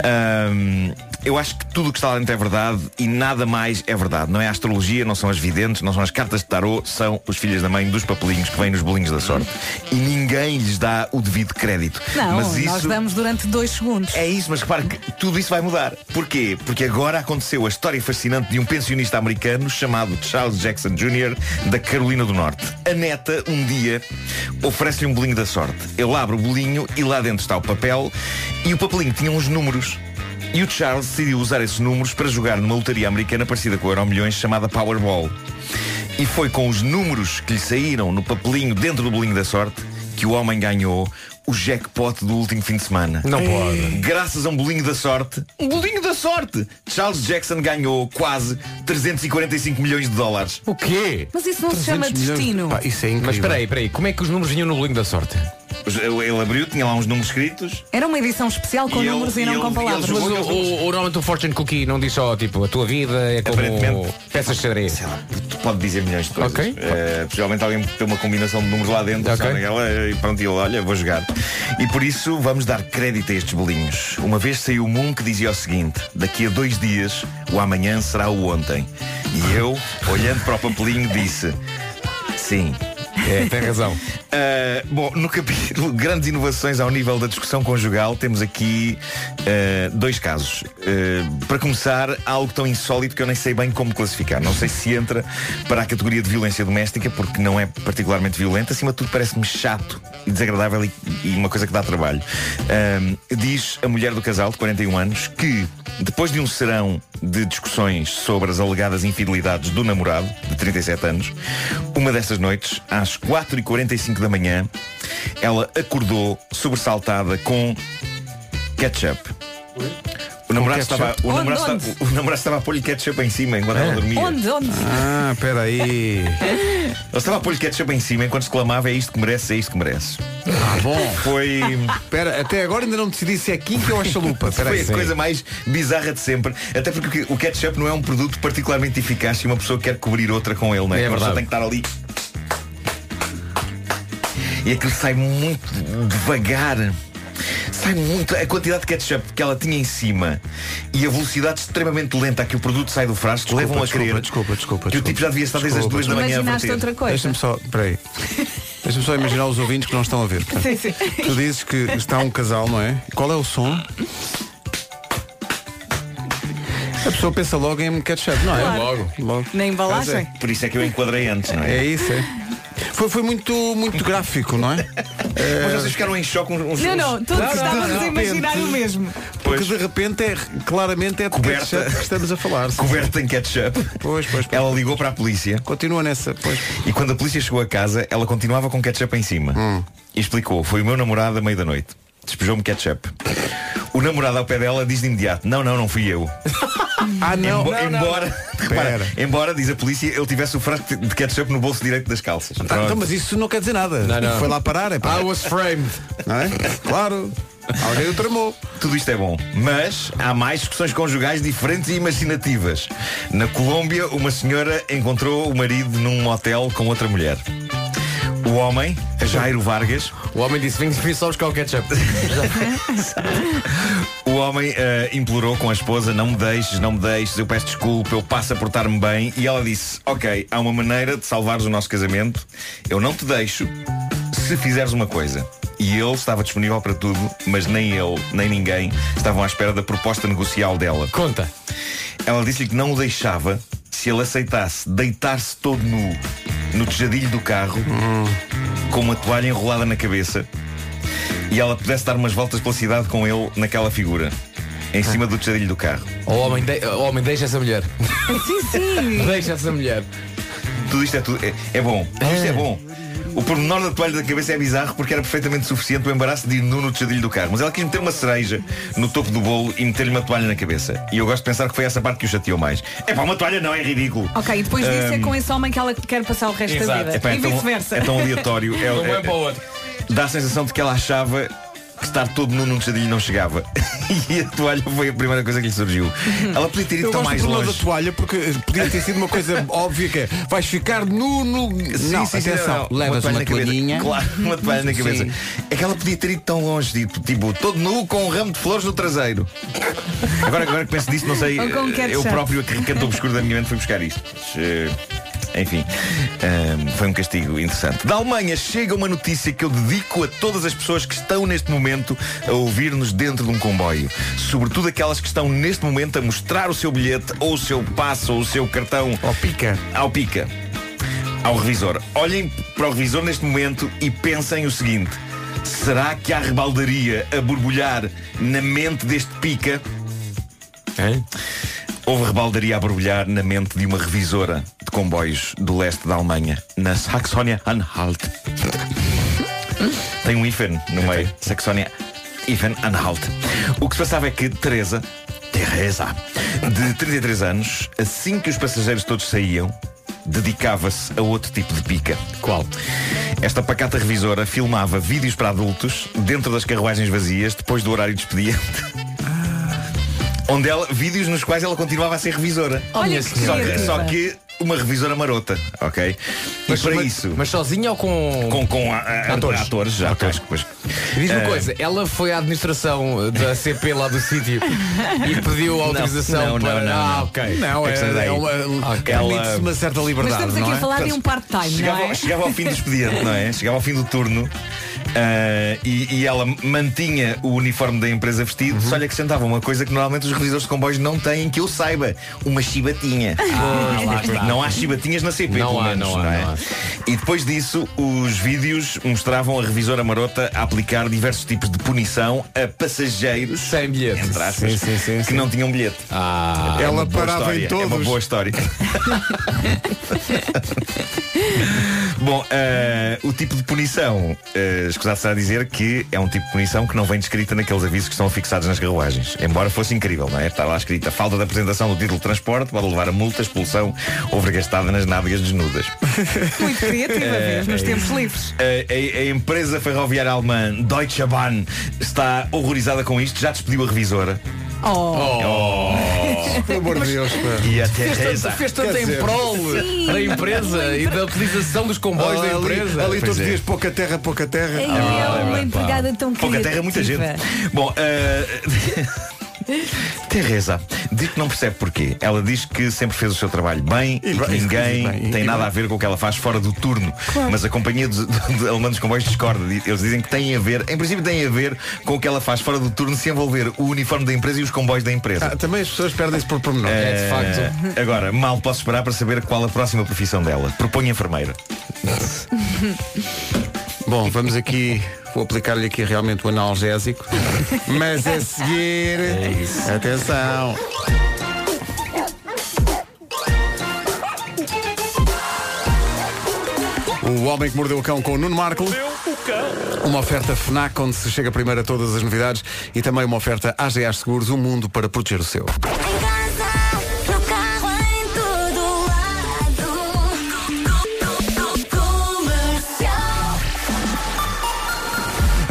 Ahm, eu acho que tudo o que está lá dentro é verdade e nada mais é verdade. Não é a astrologia, não são as videntes, não são as cartas de tarô, são os filhos da mãe dos papelinhos que vêm nos bolinhos da sorte. E ninguém lhes dá o devido crédito. Não, Mas nós isso... damos durante dois segundos. É isso, mas repare que tudo isso vai mudar. Porquê? Porque agora aconteceu a história fascinante de um pensionista americano chamado Charles Jackson Jr. da Carolina do Norte. A neta, um dia, oferece-lhe um bolinho da sorte. Ele abre o bolinho e lá dentro está o papel e o papelinho tinha uns números. E o Charles decidiu usar esses números para jogar numa lotaria americana parecida com o Euro Milhões chamada Powerball. E foi com os números que lhe saíram no papelinho dentro do bolinho da sorte que o homem ganhou o jackpot do último fim de semana. Não pode. Graças a um bolinho da sorte, um bolinho da sorte, Charles Jackson ganhou quase 345 milhões de dólares. O quê? Mas isso não se chama 300 milhões. destino. Pá, isso é incrível. Mas espera aí, espera aí, como é que os números vinham no bolinho da sorte? Ele abriu, tinha lá uns números escritos. Era uma edição especial com E ele- números e e não ele- com ele palavras. Mas o, o, o, normalmente o Fortune Cookie não diz só tipo a tua vida é como Aparentemente. peças de xadrez. Sei lá, pode dizer milhões de coisas. Ok. Eh, possivelmente alguém tem uma combinação de números lá dentro, Ok. sabe naquela, e pronto, e ele, olha, vou jogar. E por isso vamos dar crédito a estes bolinhos. Uma vez saiu um Moon que dizia o seguinte: daqui a dois dias, o amanhã será o ontem. E eu, olhando para o papelinho, disse: Sim, É, tem razão. Uh, bom, no capítulo Grandes inovações ao nível da discussão conjugal, temos aqui uh, dois casos. Uh, para começar, algo tão insólito que eu nem sei bem como classificar. Não sei se entra para a categoria de violência doméstica, porque não é particularmente violenta. Acima de tudo, parece-me chato e desagradável e, e uma coisa que dá trabalho. diz a mulher do casal, de 41 anos, que depois de um serão de discussões sobre as alegadas infidelidades do namorado, de 37 anos, uma dessas noites, às 4h45 da manhã, ela acordou sobressaltada com ketchup. O namorado, estava, o, namorado Onde, estava, o namorado estava a pôr-lhe ketchup em cima enquanto ela dormia. Onde? Onde? Ah, peraí. Ele estava a pôr-lhe ketchup em cima enquanto se clamava é isto que merece, é isto que merece. Ah, bom. Foi. Espera, até agora ainda não decidi se é Kink ou a chalupa. Foi a coisa mais bizarra de sempre. Até porque o ketchup não é um produto particularmente eficaz se uma pessoa quer cobrir outra com ele, não é? É pessoa verdade. tem que estar ali. E aquilo sai muito devagar. Sai muito. A quantidade de ketchup que ela tinha em cima e a velocidade extremamente lenta a que o produto sai do frasco levam a desculpa, crer desculpa, desculpa, que o tipo já devia estar desde as Desculpa, duas da manhã a Imaginaste outra coisa? Deixa-me só, peraí. Deixa-me só imaginar os ouvintes que não estão a ver. Portanto, Sim, sim. Tu dizes que está um casal, não é? Qual é o som? A pessoa pensa logo em ketchup, não é? Claro. Logo. logo. Na embalagem? Por isso é que eu enquadrei antes, não é? É isso, é. Foi, foi muito, muito gráfico, não é? Mas vocês ficaram em choque uns, uns Não, não, todos não, estávamos a imaginar repente. o mesmo. Porque de repente é claramente é de Coberta. ketchup que estamos a falar. coberta em ketchup. Pois, pois, pois. Ela ligou para a polícia Continua nessa. Pois. e quando a polícia chegou a casa, ela continuava com ketchup em cima. Hum. E explicou, foi o meu namorado à meia da noite. Despejou-me ketchup. O namorado ao pé dela diz de imediato, não, não, não fui eu. Ah, não. Embo- embora, repara, Pera. embora, diz a polícia, ele tivesse o frasco de ketchup no bolso direito das calças. Pronto. então, mas isso não quer dizer nada. Não, não. Foi lá parar, é pá. I was framed. Não é? Claro. Alguém o tramou. Tudo isto é bom, mas há mais discussões conjugais diferentes e imaginativas. Na Colômbia, uma senhora encontrou o marido num motel com outra mulher. O homem, Jairo Vargas, O homem disse, vim, vim só buscar o ketchup. o homem eh, implorou com a esposa, não me deixes, não me deixes, eu peço desculpa, eu passo a portar-me bem. E ela disse, ok, há uma maneira de salvares o nosso casamento, eu não te deixo se fizeres uma coisa. E ele estava disponível para tudo, mas nem ele, nem ninguém estavam à espera da proposta negocial dela. Conta. Ela disse-lhe que não o deixava se ele aceitasse deitar-se todo nu no tejadilho do carro com uma toalha enrolada na cabeça e ela pudesse dar umas voltas pela cidade com ele naquela figura. Em cima do tejadilho do carro. O homem, de- o homem deixa essa mulher. Sim, sim. deixa essa mulher. Tudo isto é, tudo, é, é bom. Tudo isto é bom. O pormenor da toalha da cabeça é bizarro porque era perfeitamente suficiente o embaraço de ir nu no tejadilho do carro. Mas ela quis meter uma cereja no topo do bolo e meter-lhe uma toalha na cabeça. E eu gosto de pensar que foi essa parte que o chateou mais. É pá, uma toalha não, é ridículo. Ok, e depois disso é com esse homem que ela quer passar o resto da Exato. vida. Epá, e é, tão, vice-versa. é tão aleatório. É, Um é- é para o outro. dá a sensação de que ela achava estar todo nu num tejadilho não chegava. e a toalha foi a primeira coisa que lhe surgiu. Ela podia ter ido Eu tão mais longe. da toalha porque podia ter sido uma coisa óbvia que é vais ficar nu no. Sim, não, sim, atenção, não, levas uma, na cabeça. toalhinha. Claro, uma toalha na cabeça. Sim. É que ela podia ter ido tão longe, tipo, tipo, todo nu com um ramo de flores no traseiro. Agora, agora que penso nisso, não sei. Eh. Eu próprio, que canto obscuro da minha mente, fui buscar isto. Mas, eh, Enfim, ehm, foi um castigo interessante. Da Alemanha chega uma notícia que eu dedico a todas as pessoas que estão neste momento a ouvir-nos dentro de um comboio. Sobretudo aquelas que estão neste momento a mostrar o seu bilhete, ou o seu passo, ou o seu cartão Ó pica. ao pica, ao revisor. Olhem para o revisor neste momento e pensem o seguinte: será que há rebaldaria a borbulhar na mente deste pica? Houve rebaldaria a borbulhar na mente de uma revisora de comboios do leste da Alemanha, na Saxónia-Anhalt. Tem um hífen no meio. Saxónia-Anhalt. O que se passava é que Teresa, Teresa, de 33 anos, assim que os passageiros todos saíam, dedicava-se a outro tipo de pica. Qual? Esta pacata revisora filmava vídeos para adultos dentro das carruagens vazias depois do horário de expediente. Onde ela, vídeos nos quais ela continuava a ser revisora. Olha Só que, só que uma revisora marota, ok? Mas, e para mas- isso. Mas sozinha ou com. Com, com a- a- Atores. atores, já Ok. atores. Pois. Diz-me uma Eh, coisa, ela foi à administração da CP lá do sítio e pediu autorização não, não, para. não, ah, não. ok. Não, é, É é uma, uma certa Mas liberdade, estamos aqui não a é? falar de um part-time, não é? chegava ao fim do expediente, não é? Chegava ao fim do turno ah, e, e ela mantinha o uniforme da empresa vestido, Uhum. só lhe acrescentava uma coisa que normalmente os revisores de comboios não têm, que eu saiba, uma chibatinha. Porque não há chibatinhas na CP, Não há, menos, não há, é? não há. E depois disso, os vídeos mostravam a revisora marota a aplicar diversos tipos de punição a passageiros Sem bilhete. entre aspas, Sim, sim, sim, que não tinham bilhete. Ah, É Ela parava em história, É uma todos. boa história. Bom, eh, o tipo de punição, uh, escusado será dizer que é um tipo de punição que não vem descrita naqueles avisos que estão fixados nas carruagens. Embora fosse incrível, não é? Está lá escrita a falta da apresentação do título de transporte pode levar a multa, expulsão ou vergastada nas nádegas desnudas. Muito criativa É, mesmo, nos é tempos livres. A, a- a empresa ferroviária alemã Deutsche Bahn está horrorizada com isto, já despediu a revisora. Oh, Pelo amor de Deus, pá. E a fez Teresa. tanto, fez tanto em prol da empresa e da utilização dos comboios da ali, empresa. ali todos os é. dias pouca terra, pouca terra. é verdade, uma é empregada tão Pouca criativa. terra, muita gente. Bom, uh... Teresa diz que não percebe porquê. Ela diz que sempre fez o seu trabalho bem e, E que ninguém bem, tem nada bem. a ver com o que ela faz fora do turno. Mas a companhia de, de, de alemã dos comboios discorda. Eles dizem que tem a ver, em princípio tem a ver com o que ela faz fora do turno se envolver o uniforme da empresa e os comboios da empresa. Ah, também as pessoas perdem-se por pormenor. É, de facto. Eh, Agora, mal posso esperar para saber qual a próxima profissão dela. Propõe enfermeira. Bom, vamos aqui. Vou aplicar-lhe aqui realmente o analgésico. Mas a seguir. Atenção. O Homem que Mordeu o Cão com o Nuno Marco. Uma oferta FNAC onde se chega primeiro a todas as novidades e também uma oferta AGA Seguros, um mundo para proteger o seu.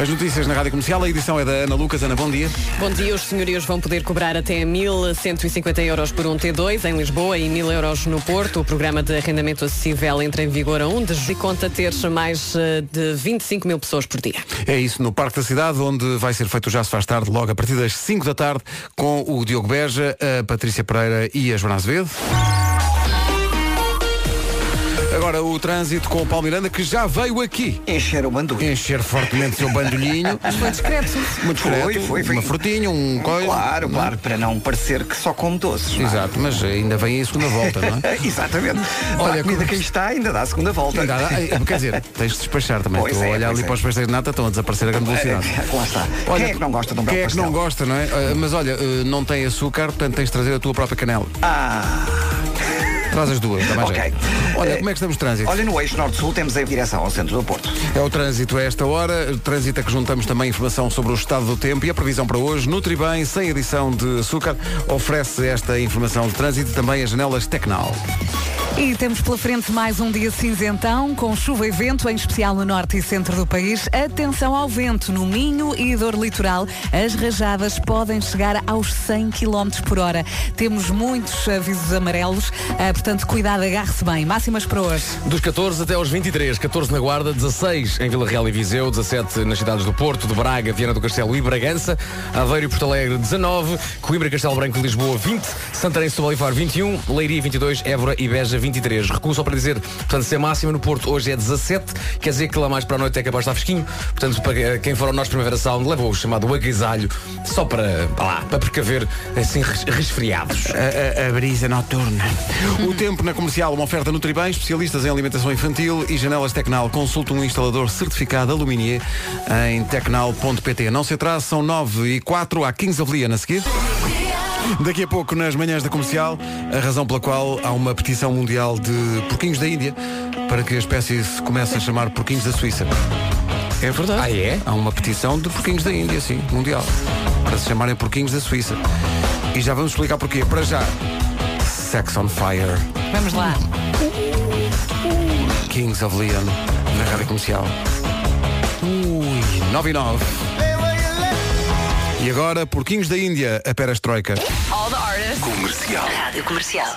As notícias na Rádio Comercial, a edição é da Ana Lucas. Ana, bom dia. Bom dia, os senhorios vão poder cobrar até 1.150 euros por um T2 em Lisboa e 1.000 euros no Porto. O programa de arrendamento acessível entra em vigor a 1 de julho e conta ter mais eh, de 25 mil pessoas por dia. É isso, no Parque da Cidade, onde vai ser feito o Já se faz tarde, logo a partir das 5 da tarde, com o Diogo Beja, a Patrícia Pereira e a Joana Azevedo. Agora o trânsito com o Paulo Miranda, que já veio aqui Encher o bandulho. encher fortemente o seu bandolhinho. Mas foi discreto. Muito Foi, discreto, foi, foi. uma frutinha, um coisa. Claro, não é? claro, para não parecer que só come doces. não é? Exato, mas ainda vem a segunda volta, não é? Exatamente. Olha, Olha, a comida que está ainda dá a segunda volta. Há- eh, Quer dizer, tens de despachar também. Pois Estou a é, ali é. para os pastéis de nata, estão a desaparecer a grande velocidade. É, lá está. Quem é que não gosta de um Quem é que não pastel? gosta, não é? Eh, Mas olha, eh, não tem açúcar, portanto tens de trazer a tua própria canela. Ah, Traz as duas, dá mais ok. jeito. Olha, Eh, como é que estamos de trânsito? Olha, no eixo norte-sul temos a direção ao centro do Porto. É o trânsito a esta hora, trânsito a que juntamos também informação sobre o estado do tempo e a previsão para hoje. Nutribem, sem adição de açúcar, oferece esta informação de trânsito e também as janelas Tecnal. E temos pela frente mais um dia cinzentão, com chuva e vento, em especial no norte e centro do país. Atenção ao vento no Minho e dor litoral. As rajadas podem chegar aos 100 km por hora. Temos muitos avisos amarelos, ah, portanto, cuidado, agarre-se bem. Máximas para hoje. Dos 14 até aos 23, 14 na Guarda, 16 em Vila Real e Viseu, 17 nas cidades do Porto, de Braga, Viana do Castelo e Bragança, Aveiro e Porto Alegre 19, Coimbra, Castelo Branco e Lisboa 20, Santarém, Setúbal e Faro 21, Leiria 22, Évora e Beja 23. Recuo só para dizer, portanto, se a máxima no Porto hoje é 17, quer dizer que lá mais para a noite é capaz de estar fresquinho. Portanto, para quem for ao nosso Primavera Sound, leva o chamado agasalho, só para, lá, para precaver assim res- resfriados. A, a- a brisa noturna. O tempo na comercial, uma oferta Nutribem, especialistas em alimentação infantil e janelas Tecnal. Consulte um instalador certificado Aluminier em tecnal.pt. Não se atrase, são 9 e 4, há 15 of Leon a seguir. Daqui a pouco, nas manhãs da comercial, a razão pela qual há uma petição mundial de porquinhos da Índia para que a espécie se comece a chamar porquinhos da Suíça. É verdade. Ah, é? Há uma petição de porquinhos da Índia, sim, mundial, para se chamarem porquinhos da Suíça. E já vamos explicar porquê. Para já, Sex on Fire, Vamos lá. Kings of Leon, na rádio comercial. Ui, 9 e 9. Agora, porquinhos da Índia, a perestroika. All the artists. Comercial. Rádio Comercial.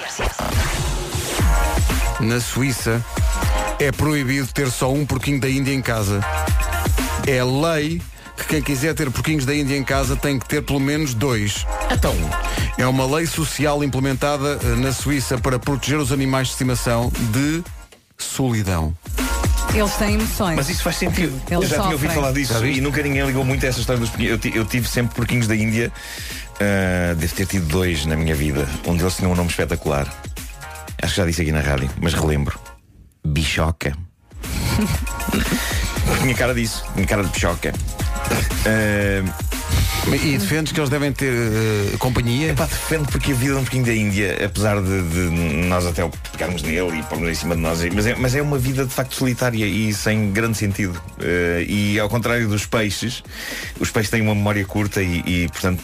Na Suíça é proibido ter só um porquinho da Índia em casa. É lei que quem quiser ter porquinhos da Índia em casa tem que ter pelo menos dois. Então, É uma lei social implementada eh, na Suíça para proteger os animais de estimação de solidão. Eles têm emoções. Mas isso faz sentido. Eu Eles já tinha ouvido sofrem. falar disso e nunca ninguém ligou muito a essa história dos porquinhos. Eu, eu tive sempre porquinhos da Índia. Ah, devo ter tido dois na minha vida. Um deles tinha um nome espetacular. Acho que já disse aqui na rádio, mas relembro. Bichoca. tinha cara disso, tinha cara de bichoca. Ah, E defendes que eles devem ter eh, companhia? Epá, defendo porque a vida de um porquinho da Índia, apesar de, de nós até pegarmos nele e pôrmos em cima de nós, mas é, mas é uma vida de facto solitária e sem grande sentido. Eh, e ao contrário dos peixes, os peixes têm uma memória curta e, e, portanto,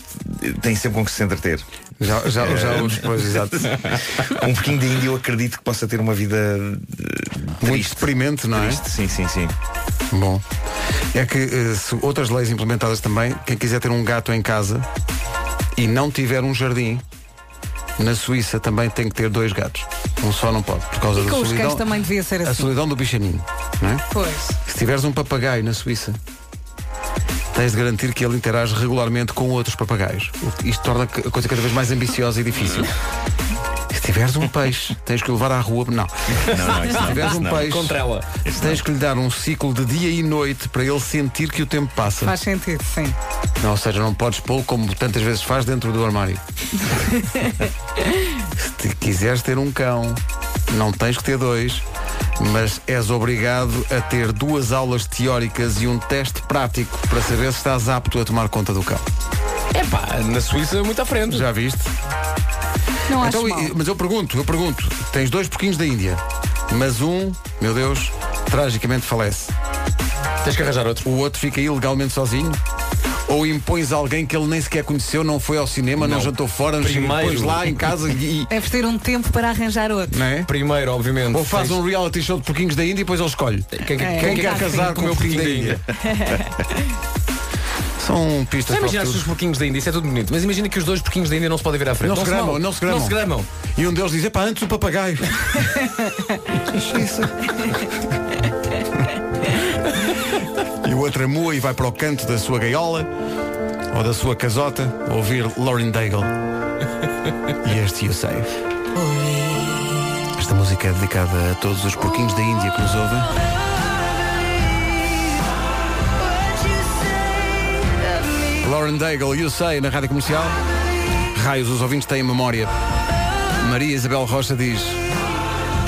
têm sempre com que se entreter. Já, já, já os pois, exato. um porquinho da Índia eu acredito que possa ter uma vida eh, Muito triste. deprimente, não é? Triste, sim, sim, sim. Bom. É que eh, se outras leis implementadas também, quem quiser ter um gato em casa e não tiver um jardim, na Suíça também tem que ter dois gatos. Um só não pode, por causa E da com os solidão. cães também devia ser A assim. solidão do bichaninho, não é? Pois. Se tiveres um papagaio na Suíça, tens de garantir que ele interage regularmente com outros papagaios. Isto torna a coisa cada vez mais ambiciosa e difícil. Se tiveres um peixe, tens que o levar à rua. Não. Não, não, isso Se tiveres um não. peixe, contra ela. tens que lhe dar um ciclo de dia e noite para ele sentir que o tempo passa. Faz sentido, sim. Não, ou seja, não podes pô-lo como tantas vezes faz dentro do armário. Se te quiseres ter um cão, não tens que ter dois, mas és obrigado a ter duas aulas teóricas e um teste prático para saber se estás apto a tomar conta do cão. é pá, na Suíça muito à frente. Já viste? Não acho Então, mal. e- mas eu pergunto, eu pergunto, tens dois porquinhos da Índia, mas um, meu Deus, tragicamente falece. Tens que arranjar outro. O outro fica ilegalmente sozinho? Ou impões alguém que ele nem sequer conheceu, não foi ao cinema, não, Não. jantou fora, não Primeiro. pões lá em casa e. Deves ter um tempo para arranjar outro. Não é? Primeiro, obviamente. Ou faz tens- um reality show de porquinhos da Índia e depois ele escolhe. Quem, É, Quem é quer casar com o meu porquinho da Índia? São pistas Já imaginaste os porquinhos da Índia, isso é tudo bonito. Mas imagina que os dois porquinhos da Índia não se podem ver à frente. Não se gramam, não se gramam. Não se gramam. E um deles diz, epá, antes o papagaio. Isso. O outro amua e vai para o canto da sua gaiola ou da sua casota ouvir Lauren Daigle. e este You Save. Esta música é dedicada a todos os porquinhos da Índia que nos ouvem. Lauren Daigle, You Say, na Rádio Comercial. Raios, os ouvintes têm memória. Maria Isabel Rocha diz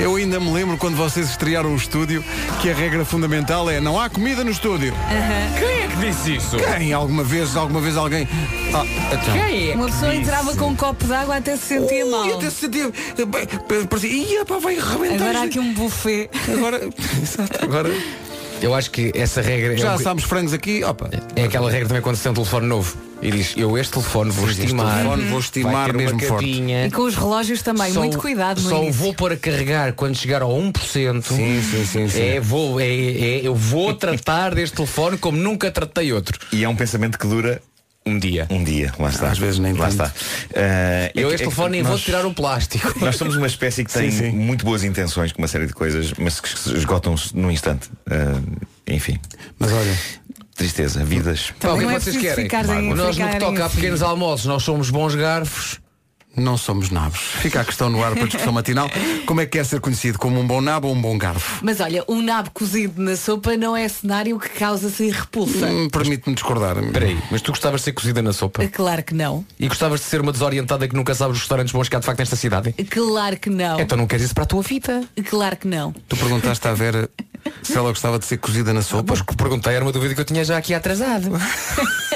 Eu ainda me lembro quando vocês estrearam o estúdio que a regra fundamental é não há comida no estúdio. Quem é que disse isso? Quem? Alguma vez, alguma vez alguém. Ah, então. Quem é Uma que pessoa disse? entrava com um copo de água até se sentia mal. Ui, até se sentia. eh, Parecia. Ih, pá, vai arrebentar. Agora há isto." aqui um buffet. Agora, exato, agora Eu acho que essa regra é, já um- assámos frangos aqui, opa. é aquela regra também quando se tem um telefone novo. E diz, eu este telefone vou Este estimar. telefone vou vai estimar ter mesmo uma forte. capinha. E com os relógios também. Só- Muito cuidado Só o início. vou pôr a carregar quando chegar ao 1%. Sim, sim, sim, sim. É, vou, é, é, eu vou tratar deste telefone como nunca tratei outro. E é um pensamento que dura Um dia. um dia, lá está. Às vezes nem lá tanto. está. É Eu que- este é telefone nem vou nós- tirar o plástico. Nós somos uma espécie que tem Sim, sim. muito boas intenções com uma série de coisas, mas que se esgotam-se num instante. Ah, enfim, Mas olha, tristeza, vidas. Pá, o que não é é vocês querem? Nós no que toca a pequenos almoços, nós somos bons garfos. Não somos nabos. Fica a questão no ar para a discussão matinal. Como é que quer ser conhecido? Como um bom nabo ou um bom garfo? Mas olha, um nabo cozido na sopa não é cenário que causa-se repulsa. Hum, Permite-me discordar. Espera aí, mas tu gostavas de ser cozida na sopa? Claro que não. E gostavas de ser uma desorientada que nunca sabe os restaurantes bons que há de facto nesta cidade? Claro que não. Então não queres isso para a tua vida? Claro que não. Tu perguntaste à Vera se ela gostava de ser cozida na sopa. Pois que perguntei, era uma dúvida que eu tinha já aqui atrasado.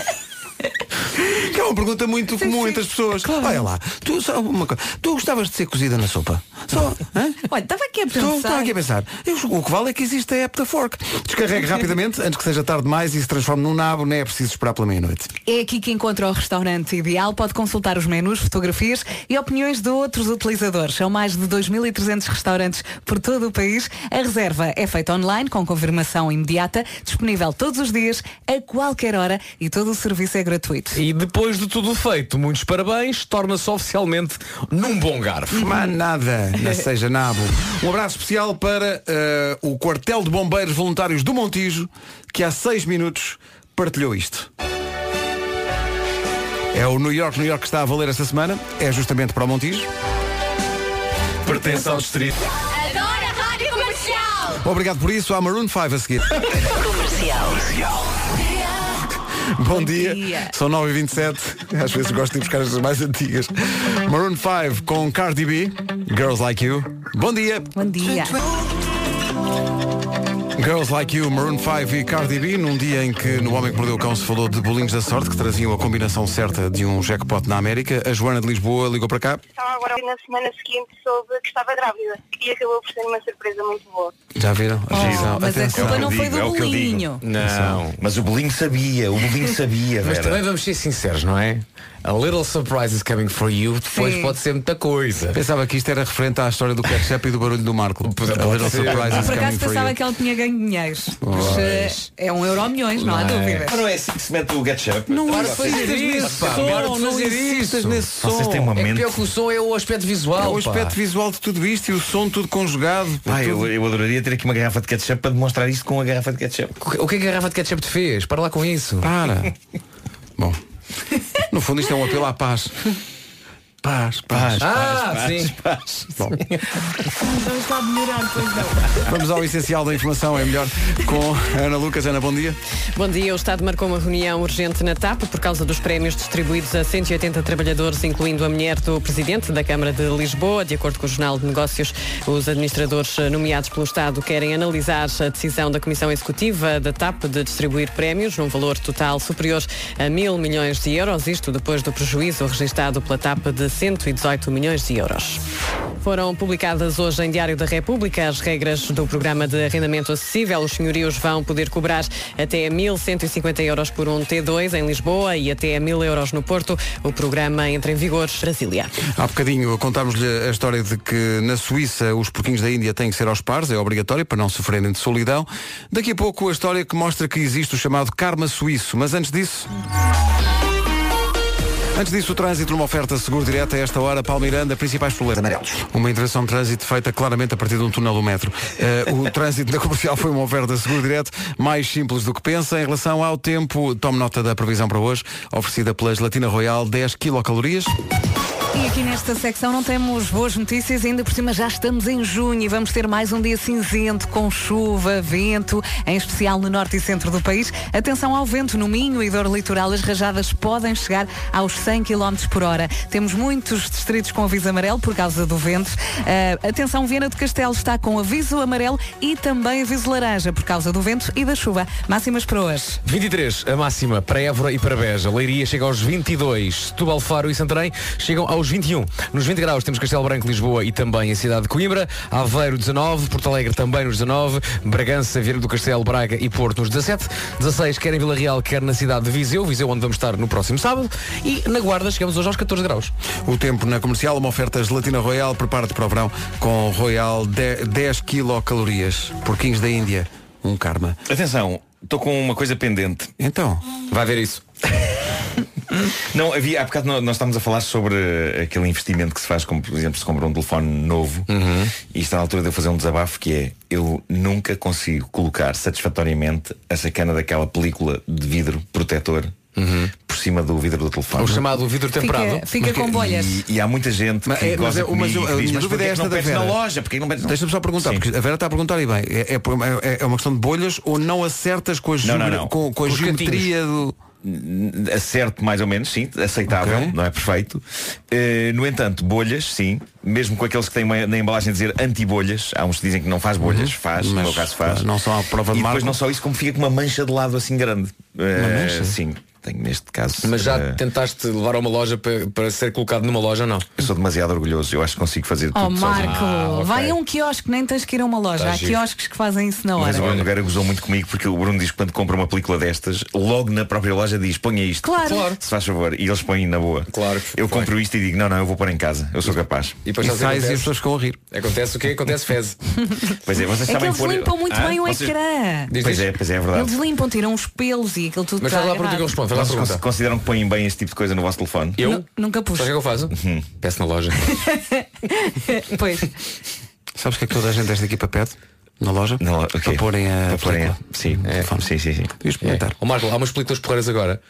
Uma pergunta muito comum entre as pessoas. Olha lá, tu, só uma coisa, tu gostavas de ser cozida na sopa? Só, hã? Olha, estava aqui a pensar. estava aqui a pensar. Eu, o que vale é que existe a app da Fork. Descarregue rapidamente, antes que seja tarde demais e se transforme num nabo, nem é preciso esperar pela meia-noite. É aqui que encontra o restaurante ideal. Pode consultar os menus, fotografias e opiniões de outros utilizadores. São mais de 2.300 restaurantes por todo o país. A reserva é feita online, com confirmação imediata, disponível todos os dias, a qualquer hora e todo o serviço é gratuito. E depois de tudo feito, muitos parabéns, torna-se oficialmente num bom garfo. Mas nada, não seja nabo. Um abraço especial para eh, o quartel de bombeiros voluntários do Montijo, que há seis minutos partilhou isto. É o New York, New York que está a valer esta semana. É justamente para o Montijo. Pertence ao distrito. Adoro a rádio comercial. Obrigado por isso. Há Maroon 5 a seguir. Comercial. Bom dia. dia. São 9h27. Às vezes gosto de buscar as mais antigas. Maroon 5 com Cardi B. Girls Like You. Bom dia. Bom dia. Girls Like You, Maroon 5 e Cardi B, num dia em que no Homem que Mordeu o Cão se falou de bolinhos da sorte que traziam a combinação certa de um jackpot na América, a Joana de Lisboa ligou para cá. Então agora na semana seguinte soube que estava grávida e acabou por ser uma surpresa muito boa. Já viram? Atenção, Oh, mas a atenção. culpa não foi do é digo. bolinho. Não. Mas o bolinho sabia, o bolinho sabia, Mas também vamos ser sinceros, não é? A little surprise is coming for you, depois Sim. pode ser muita coisa. Pensava que isto era referente à história do ketchup e do barulho do Marco. A little surprise is Por acaso for pensava you. que ela tinha ganho dinheiro. Mas, eh, é um euro milhões, não há Não é. dúvida. Mas não é assim que se mete o ketchup. Não Para de insistas fazer nesse isso, pá. som, Para de não fazer insistas isso. nesse som. Vocês têm uma É que mente. pior que o som é o aspecto visual. É o pá. aspecto visual de tudo isto e o som tudo conjugado. Pá, eu, Tudo- eu adoraria ter aqui uma garrafa de ketchup para demonstrar isto com a garrafa de ketchup. O que é que a garrafa de ketchup te fez? Para lá com isso. Para. Bom. No fundo isto é um apelo à paz. Paz, paz. Ah, sim. Bom, Não está a melhorar, pois não. vamos ao essencial da informação, é melhor, com a Ana Lucas. Ana, bom dia. Bom dia. O Estado marcou uma reunião urgente na TAP por causa dos prémios distribuídos a 180 trabalhadores, incluindo a mulher do Presidente da Câmara de Lisboa. De acordo com o Jornal de Negócios, os administradores nomeados pelo Estado querem analisar a decisão da Comissão Executiva da TAP de distribuir prémios num valor total superior a mil milhões de euros, isto depois do prejuízo registado pela TAP de 118 milhões de euros. Foram publicadas hoje em Diário da República as regras do programa de arrendamento acessível. Os senhorios vão poder cobrar até 1.150 euros por um T2 em Lisboa e até 1.000 euros no Porto. O programa entra em vigor Brasília. Há bocadinho contámos-lhe a história de que na Suíça os porquinhos da Índia têm que ser aos pares, é obrigatório para não sofrerem de solidão. Daqui a pouco a história que mostra que existe o chamado karma suíço. Mas antes disso. Antes disso, o trânsito numa oferta seguro direta a esta hora, Palmeiranda, principais problemas. Amarelos. Uma intervenção de trânsito feita claramente a partir de um túnel do metro. Eh, o trânsito na comercial foi uma oferta seguro direto, mais simples do que pensa. Em relação ao tempo, tome nota da previsão para hoje, oferecida pela Gelatina Royal, 10 quilocalorias. E aqui nesta secção não temos boas notícias, ainda por cima já estamos em junho e vamos ter mais um dia cinzento, com chuva, vento, em especial no norte e centro do país. Atenção ao vento no Minho e dor litoral, as rajadas podem chegar aos 100 km por hora. Temos muitos distritos com aviso amarelo por causa do vento. Ah, atenção, Viana do Castelo está com aviso amarelo e também aviso laranja por causa do vento e da chuva. Máximas para hoje. 23, a máxima para Évora e para Beja. Leiria chega aos 22. Setúbal, Faro e Santarém chegam aos 21. Nos 20 graus temos Castelo Branco, Lisboa e também a cidade de Coimbra. Aveiro 19, Porto Alegre também nos 19. Bragança, Viana do Castelo, Braga e Porto nos 17. 16 quer em Vila Real, quer na cidade de Viseu. Viseu onde vamos estar no próximo sábado. E na Guarda chegamos hoje aos 14 graus. O tempo na comercial, uma oferta gelatina Royal, prepara-te para o verão com Royal 10, 10 quilocalorias. Porquinhos da Índia, um karma. Atenção, estou com uma coisa pendente. Então, Vai ver isso. Não, havia, há bocado nó- nós estávamos a falar sobre aquele investimento que se faz, como por exemplo se compra um telefone novo e está na altura de eu fazer um desabafo que é eu nunca consigo colocar satisfatoriamente a sacana daquela película de vidro protetor por cima do vidro do telefone. O chamado vidro temperado. Fica, fica com bolhas. E, e há muita gente Mas que é- mas é- mas e a diz, mas dúvida porquê é que esta não da pedes na Vera. loja? Porquê que não pedes deixa-me só perguntar, Sim. porque a Vera está a perguntar e bem, é, é, é- é uma questão de bolhas ou não acertas com a, Não, não, não. Com, com a geometria do. Acerto mais ou menos, sim, aceitável, Ok. não é perfeito. Eh, no entanto, bolhas, sim, mesmo com aqueles que têm uma- na embalagem a dizer anti-bolhas, há uns que dizem que não faz bolhas, faz, no Uhum. Mas, meu caso faz. não são à prova de E depois marco. não só isso, como fica com uma mancha de lado assim grande. Mancha? Sim, tenho neste caso. Mas já eh, tentaste levar a uma loja para, para ser colocado numa loja, não? eu sou demasiado orgulhoso, eu acho que consigo fazer Oh tudo Marco, sozinho. Ah, ok. vai a um quiosque, nem tens que ir a uma loja. Tá Há giro. quiosques que fazem isso na hora. Mas o Bruno Nogueira gozou muito comigo porque o Bruno diz que quando compra uma película destas, logo na própria loja diz, ponha isto. Claro. Claro. Se faz favor. E eles põem na boa. Claro. Eu Foi. compro isto e digo, não, não, eu vou pôr em casa. Eu sou capaz. E depois E o que sais e as pessoas ficam a rir. Acontece o quê? Acontece fez. Pois é, vocês É que sabem eles pôr... limpam muito Ah, bem o vocês- ecrã. Pois é, pois é, é verdade. Eles limpam, tiram os pelos e aquilo tudo Mas está faz lá a pergunta que eu respondo. A Vocês pergunta. cons- consideram que põem bem este tipo de coisa no vosso telefone? Eu? Nu- Nunca pus. Sabe o que é que eu faço? Peço na loja. pois. Sabes o que é que toda a gente desta equipa pede? Na loja? Na lo- ok. Para porem a Para porem a-. Sim, telefone. sim, sim, sim. Devias experimentar. Ó Marco, há umas películas porreiras agora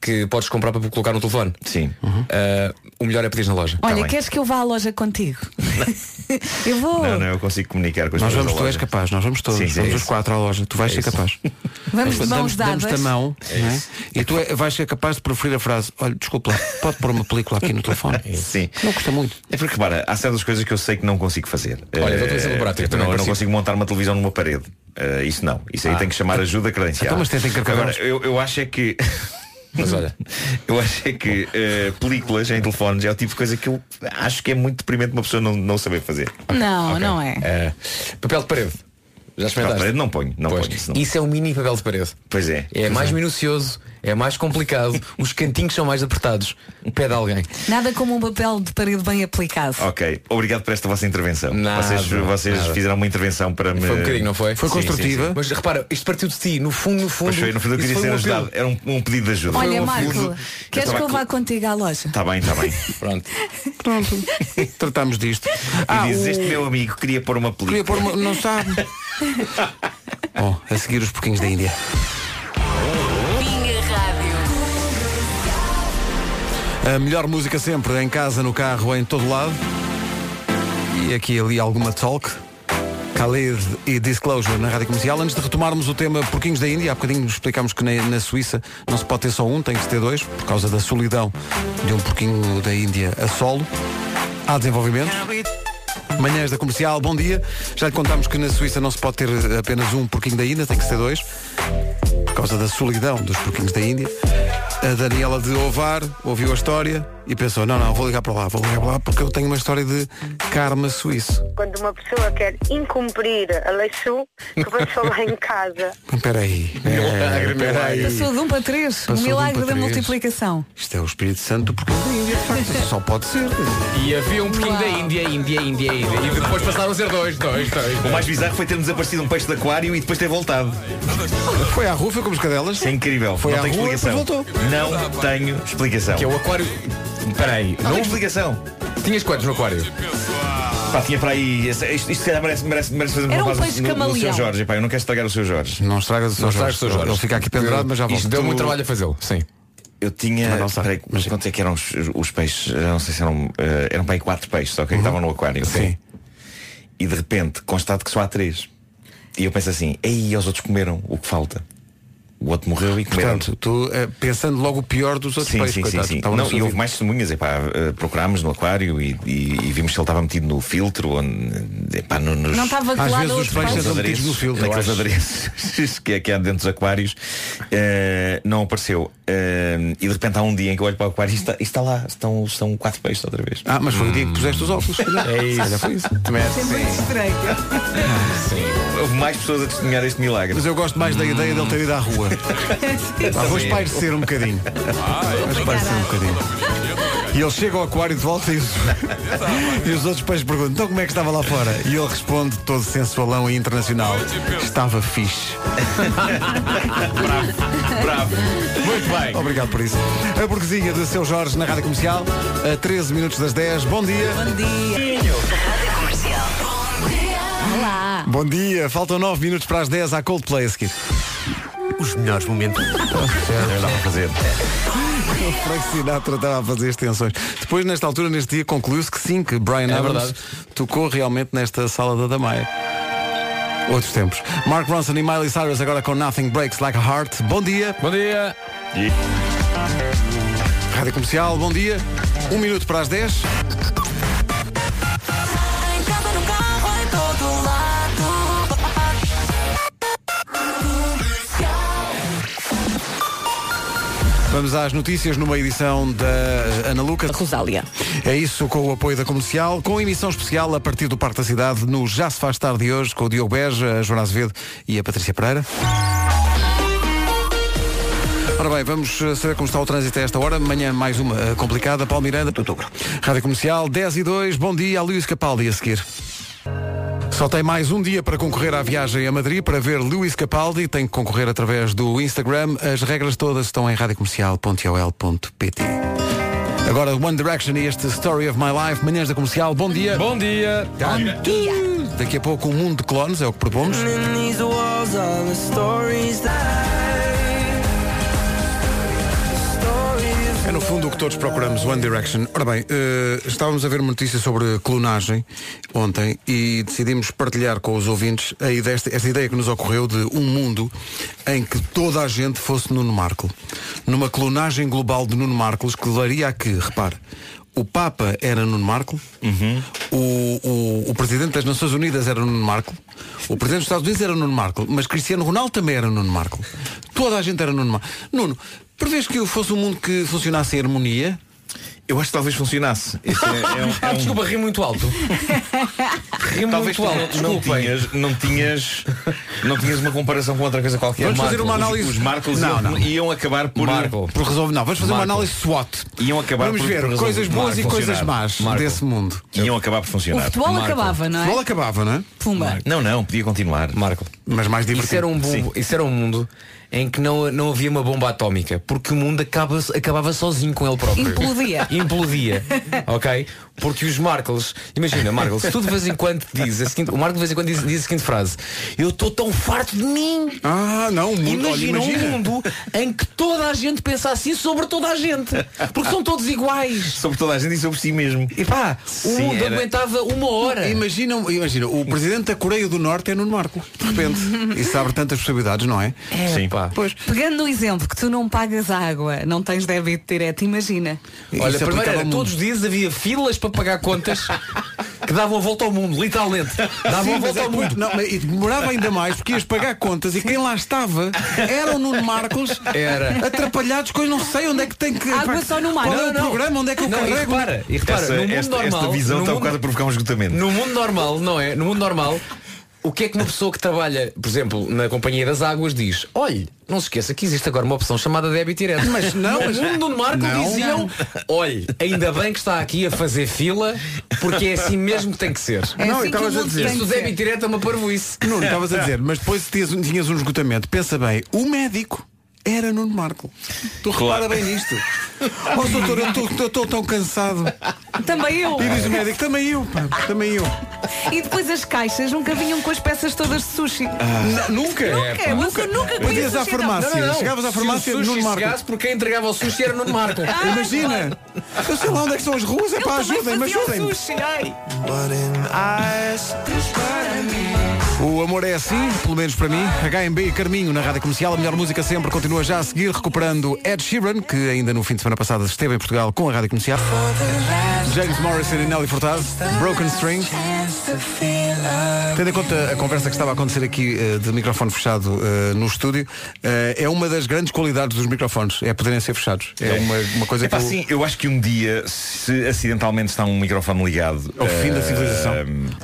que podes comprar para colocar no telefone. Sim. Ah, o melhor é pedir na loja. Olha, bem. queres que eu vá à loja contigo? eu vou. Não, não, eu consigo comunicar com as Nós pessoas vamos, tu és capaz, nós vamos todos, Sim, sim, vamos é os quatro à loja, tu vais É ser isso. capaz. Vamos de mãos Damos- Damos-te a dadas. mão É é? e tu é- vais ser capaz de proferir a frase, olha, desculpa lá, pode pôr uma película aqui no telefone. Sim. Não custa muito. É porque, repara, há certas coisas que eu sei que não consigo fazer. Olha, Eh, um exemplo prático, não, eu não consigo. consigo montar uma televisão numa parede. Eh, isso não. Isso aí Ah. tem que chamar ajuda credencial. Então, mas tentem carcavelos. Agora, eu, eu acho é que. Mas olha, Eu acho é que eh, películas em telefones é o tipo de coisa que eu acho que é muito deprimente uma pessoa não, não saber fazer. Não, não é. ah, papel de parede. Já Papel de experimentaste? parede não ponho, não Pois, ponho. Isso não. Isso é um mini papel de parede. Pois é. É mais minucioso, é mais complicado, os cantinhos são mais apertados. Pede alguém. Nada como um papel de parede bem aplicado. Ok, obrigado por esta vossa intervenção. Nada, vocês vocês nada. fizeram uma intervenção para me. Foi um bocadinho, não foi? Foi Sim, sim, construtiva. sim. Mas repara, isto partiu de ti, no fundo, no fundo. Pois foi, no fundo eu queria ser um ajudado. Era um, um pedido de ajuda. Olha, No Marco, fundo, queres eu que eu vá contigo à loja? Está bem, está bem. Pronto. Pronto, tratamos disto. e dizes, o- este meu amigo queria pôr uma película. Queria pôr uma. Não sabe. Bom, a seguir os porquinhos da Índia. A melhor música sempre, em casa, no carro, em todo lado. E aqui ali alguma talk. Khalid e Disclosure na Rádio Comercial. Antes de retomarmos o tema Porquinhos da Índia, há bocadinho explicámos que na, na Suíça não se pode ter só um, tem que ter dois, por causa da solidão de um porquinho da Índia a solo. Há desenvolvimento. Manhãs da Comercial, bom dia. Já lhe contámos que na Suíça não se pode ter apenas um porquinho da Índia, tem que ser dois, por causa da solidão dos porquinhos da Índia. A Daniela de Ovar ouviu a história e pensou, não, não, vou ligar para lá, vou ligar para lá porque eu tenho uma história de karma suíço. Quando uma pessoa quer incumprir a lei sul, que passou lá em casa. Mas Espera aí, é, espera aí. Passou de um para três. O um milagre para da multiplicação. Isto é o Espírito Santo do porquinho da Índia, de facto. Só pode ser. E havia um pouquinho da Índia, Índia, Índia, Índia. E depois passaram a ser dois, dois, dois. O mais bizarro foi ter desaparecido um peixe de aquário e depois ter voltado. Foi à rua, foi como as cadelas. Isso é incrível. Foi não à tenho rua, explicação. Não tenho explicação. Que é o aquário. Espera aí, Não tenho explicação. tinhas quantos no aquário? Pá, tinha para aí. Isto, isto se calhar merece, merece, merece fazer uma Era um base peixe no, no camaleão. seu Jorge. Epá, eu não quero estragar o seu Jorge. Não estragas o seu Não estragas Jorge. o seu Jorge. Ele fica aqui pendurado, mas já volta. Isto deu muito trabalho a fazê-lo, sim. Eu tinha. Mas não sabe. Peraí, mas quanto é que eram os, os peixes? Eu Não sei se eram. eh, eram para aí quatro peixes, ok? Que estavam no aquário. Sim. E de repente constato que só há três. E eu penso assim, ei, os outros comeram o que falta. O outro morreu e comeram. Portanto, tu eh, pensando logo o pior dos outros Sim, peixes, sim, sim, coitados, sim. na Não, e houve mais testemunhas, epá, eh, procurámos no aquário e, e- e vimos que ele estava metido no filtro, onde, epá, no- nos, Não estava Às vezes os peixes peixe. andam metidos no filtro. naqueles adereços que, é- que há dentro dos aquários, eh, não apareceu. Eh, e de repente há um dia em que eu olho para o aquário e está, e está lá, estão, estão quatro peixes outra vez. Ah, mas foi o dia que puseste os óculos. se. É isso. Se foi isso. Também é É muito estranho. Houve mais pessoas a testemunhar este milagre. Mas eu gosto mais da ideia dele ter ido à rua. Ah, vou espairecer um bocadinho. Vou espairecer um bocadinho. E ele chega ao aquário de volta e os, e os outros peixes perguntam, então como é que estava lá fora? E ele responde, todo sensualão e internacional, estava fixe. Bravo. Muito bem. Obrigado por isso. A burguesinha de seu Jorge na Rádio Comercial, a 13 minutos das 10. Bom dia. Bom dia. Rádio Comercial. Olá. Bom dia. Faltam 9 minutos para as 10 à Coldplay a seguir. Os melhores momentos. Eu dava a fazer. O Frank Sinatra estava a fazer extensões. Depois, nesta altura, neste dia, concluiu-se que sim, que Brian É Adams verdade. tocou realmente nesta sala da Damaia. Outros tempos. Mark Ronson e Miley Cyrus agora com Nothing Breaks Like a Heart. Bom dia. Bom dia. Rádio Comercial, bom dia. Um minuto para as 10. Vamos às notícias numa edição da Ana Luca. Rosália. É isso com o apoio da comercial, com emissão especial a partir do Parque da Cidade no Já se faz tarde de hoje, com o Diogo Beja, a Joana Azevedo e a Patrícia Pereira. Ora bem, vamos eh, saber como está o trânsito a esta hora. Manhã mais uma eh, complicada. Paulo Miranda, de outubro. Rádio Comercial, 10 e 2. Bom dia a Luís Capaldi a seguir. Só tem mais um dia para concorrer à viagem a Madrid para ver Luís Capaldi. Tem que concorrer através do Instagram. As regras todas estão em radiocomercial.ol.pt Agora One Direction e este Story of My Life, manhãs da comercial. Bom dia. Bom dia. Bom dia. Daqui a pouco um mundo de clones, é o que propomos. No fundo o que todos procuramos, One Direction. Ora bem, eh, estávamos a ver uma notícia sobre clonagem ontem e decidimos partilhar com os ouvintes a ideia, esta, esta ideia que nos ocorreu de um mundo em que toda a gente fosse Nuno Marco. Numa clonagem global de Nuno Marcos que levaria a que, repare, o Papa era Nuno Marco, o, o, o Presidente das Nações Unidas era Nuno Marco, o Presidente dos Estados Unidos era Nuno Marco, mas Cristiano Ronaldo também era Nuno Marco. Toda a gente era Nuno Marco. Nuno, prevês que fosse um mundo que funcionasse em harmonia? Eu acho que talvez funcionasse. É- é um- é Ah, um- desculpa, ri muito alto. Ri Talvez muito alto. não, tinhas, não tinhas não tinhas uma comparação com outra coisa qualquer. Vamos fazer uma Os- análise- Os Marcos Não, iam, não. iam acabar por Por resolver. Não, vamos fazer uma Marco. análise SWOT. Iam acabar Vamos por- ver por coisas boas Marco, e coisas más Marco. desse mundo. Iam acabar por O funcionar. futebol acabava, não O é? futebol acabava, não é? Pumba. Não, não, podia continuar. Marco. Mas mais Isso divertido. era um, bom, isso era um mundo em que não, não havia uma bomba atómica, porque o mundo acaba, acabava sozinho com ele próprio. Implodia. Implodia. ok? Porque os Marcos, imagina, Marcos, se tu de vez em quando diz a seguinte, o Marco de vez em quando diz, diz a seguinte frase, eu estou tão farto de mim. Ah, não, o mundo, Imagina, olha, imagina. um mundo em que toda a gente pensa assim sobre toda a gente. Porque são todos iguais. Sobre toda a gente e sobre si mesmo. E pá, o Sim, mundo era- aguentava uma hora. Imagina, imagina, o Presidente da Coreia do Norte é Nuno Marco. De repente. Isso abre tantas possibilidades, não é? É, Sim. pá. Pois. Pegando no exemplo que tu não pagas água, não tens débito direto, imagina. Olha, primeiro todos os dias havia filas para pagar contas que davam a volta ao mundo, literalmente. Davam Sim, a volta é ao depois- mundo. não, mas- e demorava ainda mais porque ias pagar contas e quem lá estava era o Nuno Marcos Era. atrapalhados com eu não sei onde é que tem que Água só no mar. qual é Não, o não. programa onde é que eu Não, e carrego repara, e repara, Essa, no mundo esta, normal. esta visão no está mundo- quase a provocar um esgotamento. No mundo normal, não é? No mundo normal, o que é que uma pessoa que trabalha, por exemplo, na Companhia das Águas diz? Olhe, não se esqueça que existe agora uma opção chamada débito direto. Mas não, no mas- mundo do Marco Não. diziam, olhe, ainda bem que está aqui a fazer fila, porque é assim mesmo que tem que ser. É Não, assim estavas a dizer, ser. débito direto é uma parvoíce. Nuno, estavas a dizer, mas depois tinhas, tinhas um esgotamento. Pensa bem, o médico era Nuno Marco. Tu repara bem nisto. Oh, doutor, eu estou- tão cansado. Também eu. E diz o médico, também eu, pá, também eu. E depois as caixas nunca vinham com as peças todas de sushi. N- nunca. Nunca, você nunca Mas ias comia à sushi, não. farmácia, chegavas à Se farmácia, o sushi Nuno Marco. chegasse, porque quem entregava o sushi era Nuno Marco. Imagina, eu sei lá onde é que são as ruas, é pá, ajudem-me, ajudem-me. O amor é assim, pelo menos para mim. HMB e Carminho na rádio comercial. A melhor música sempre continua já a seguir, recuperando Ed Sheeran, que ainda no fim de semana passada esteve em Portugal com a rádio comercial. James Morrison e Nelly Furtado, Broken String. Tendo em conta a conversa que estava a acontecer aqui eh, de microfone fechado eh, no estúdio, eh, é uma das grandes qualidades dos microfones, é poderem ser fechados. É uma, uma coisa Epá, que. eu- sim, eu acho que um dia, se acidentalmente está um microfone ligado. É o fim da civilização.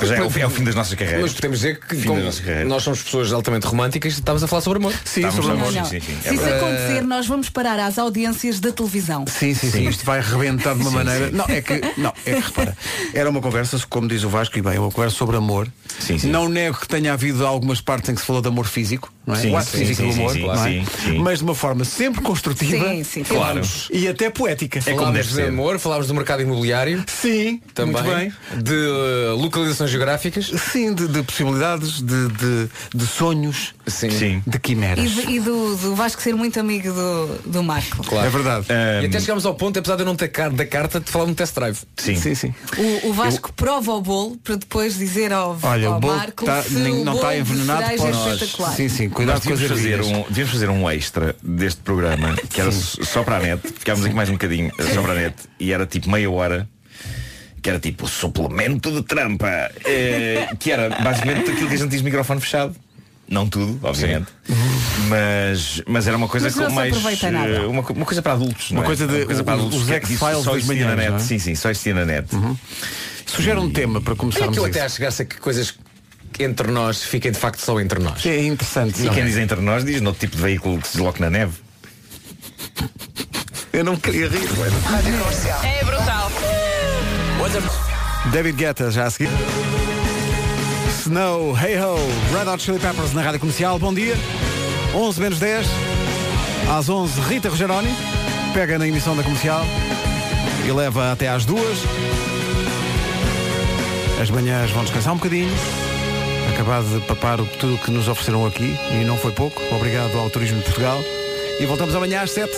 já é, o, é o fim das nossas carreiras. Mas podemos dizer que Fim como nós somos pessoas altamente românticas, estamos a falar sobre amor. Sim, Estamos sobre amor. Não, não. Sim, sim, sim. Se É isso verdade. acontecer, nós vamos parar às audiências da televisão. Sim, sim, sim. Isto vai rebentar de uma Sim, maneira. sim. Não, é que, não, é que repara, era uma conversa, como diz o Vasco, e bem, uma conversa sobre amor. Sim, sim. Não nego que tenha havido algumas partes em que se falou de amor físico, não é? Sim, o ato físico do amor, sim, não é? sim, sim. mas de uma forma sempre construtiva Sim, sim, Claro. e até poética. É como deve de amor, falámos do mercado imobiliário, Sim, também, muito bem. de uh, localizações geográficas. Sim, de, de possibilidades, de, de, de sonhos, Sim. Sim. de E, quimeras. de- e do, do Vasco ser muito amigo do, do Marco. Claro. É verdade. E até chegámos ao ponto, apesar de eu não ter car da carta, de falar um test drive. Sim. Sim, sim. O, o Vasco prova o bolo para depois dizer ao, Olha, ao o bolo Marco tá- se nem- não está de envenenado cereja por é nós. Sim, sim, cuidado com as fazer, um, devíamos fazer um extra deste programa que era só para a net. Ficámos aqui mais um bocadinho só para a net e era tipo meia hora. Que era tipo suplemento de trampa. eh, que era basicamente aquilo que a gente diz microfone fechado. Não tudo, obviamente. Mas, mas era uma coisa Mas não com se mais. aproveita nada. eh, Uma, co- uma coisa para adultos. não Uma é? coisa de- para os- os que- X-Files que só das existia na manhãs, net. não é? Sim, sim, só existia na net. Sugere um tema para Olha começarmos que eu isso. até acho graça que coisas entre nós fiquem de facto só entre nós. É interessante. E não quem é? diz entre nós diz no tipo de veículo que se desloca na neve. Eu não queria rir. É brutal. David Guetta já a seguir. Snow, Hey Ho, Red Hot Chili Peppers na Rádio Comercial. Bom dia. 11 menos 10. Às 11, Rita Rogeroni. Pega na emissão da comercial. e leva até às duas. As manhãs vão descansar um bocadinho. Acabado de papar tudo o que nos ofereceram aqui e não foi pouco. Obrigado ao Turismo de Portugal. E voltamos amanhã às sete.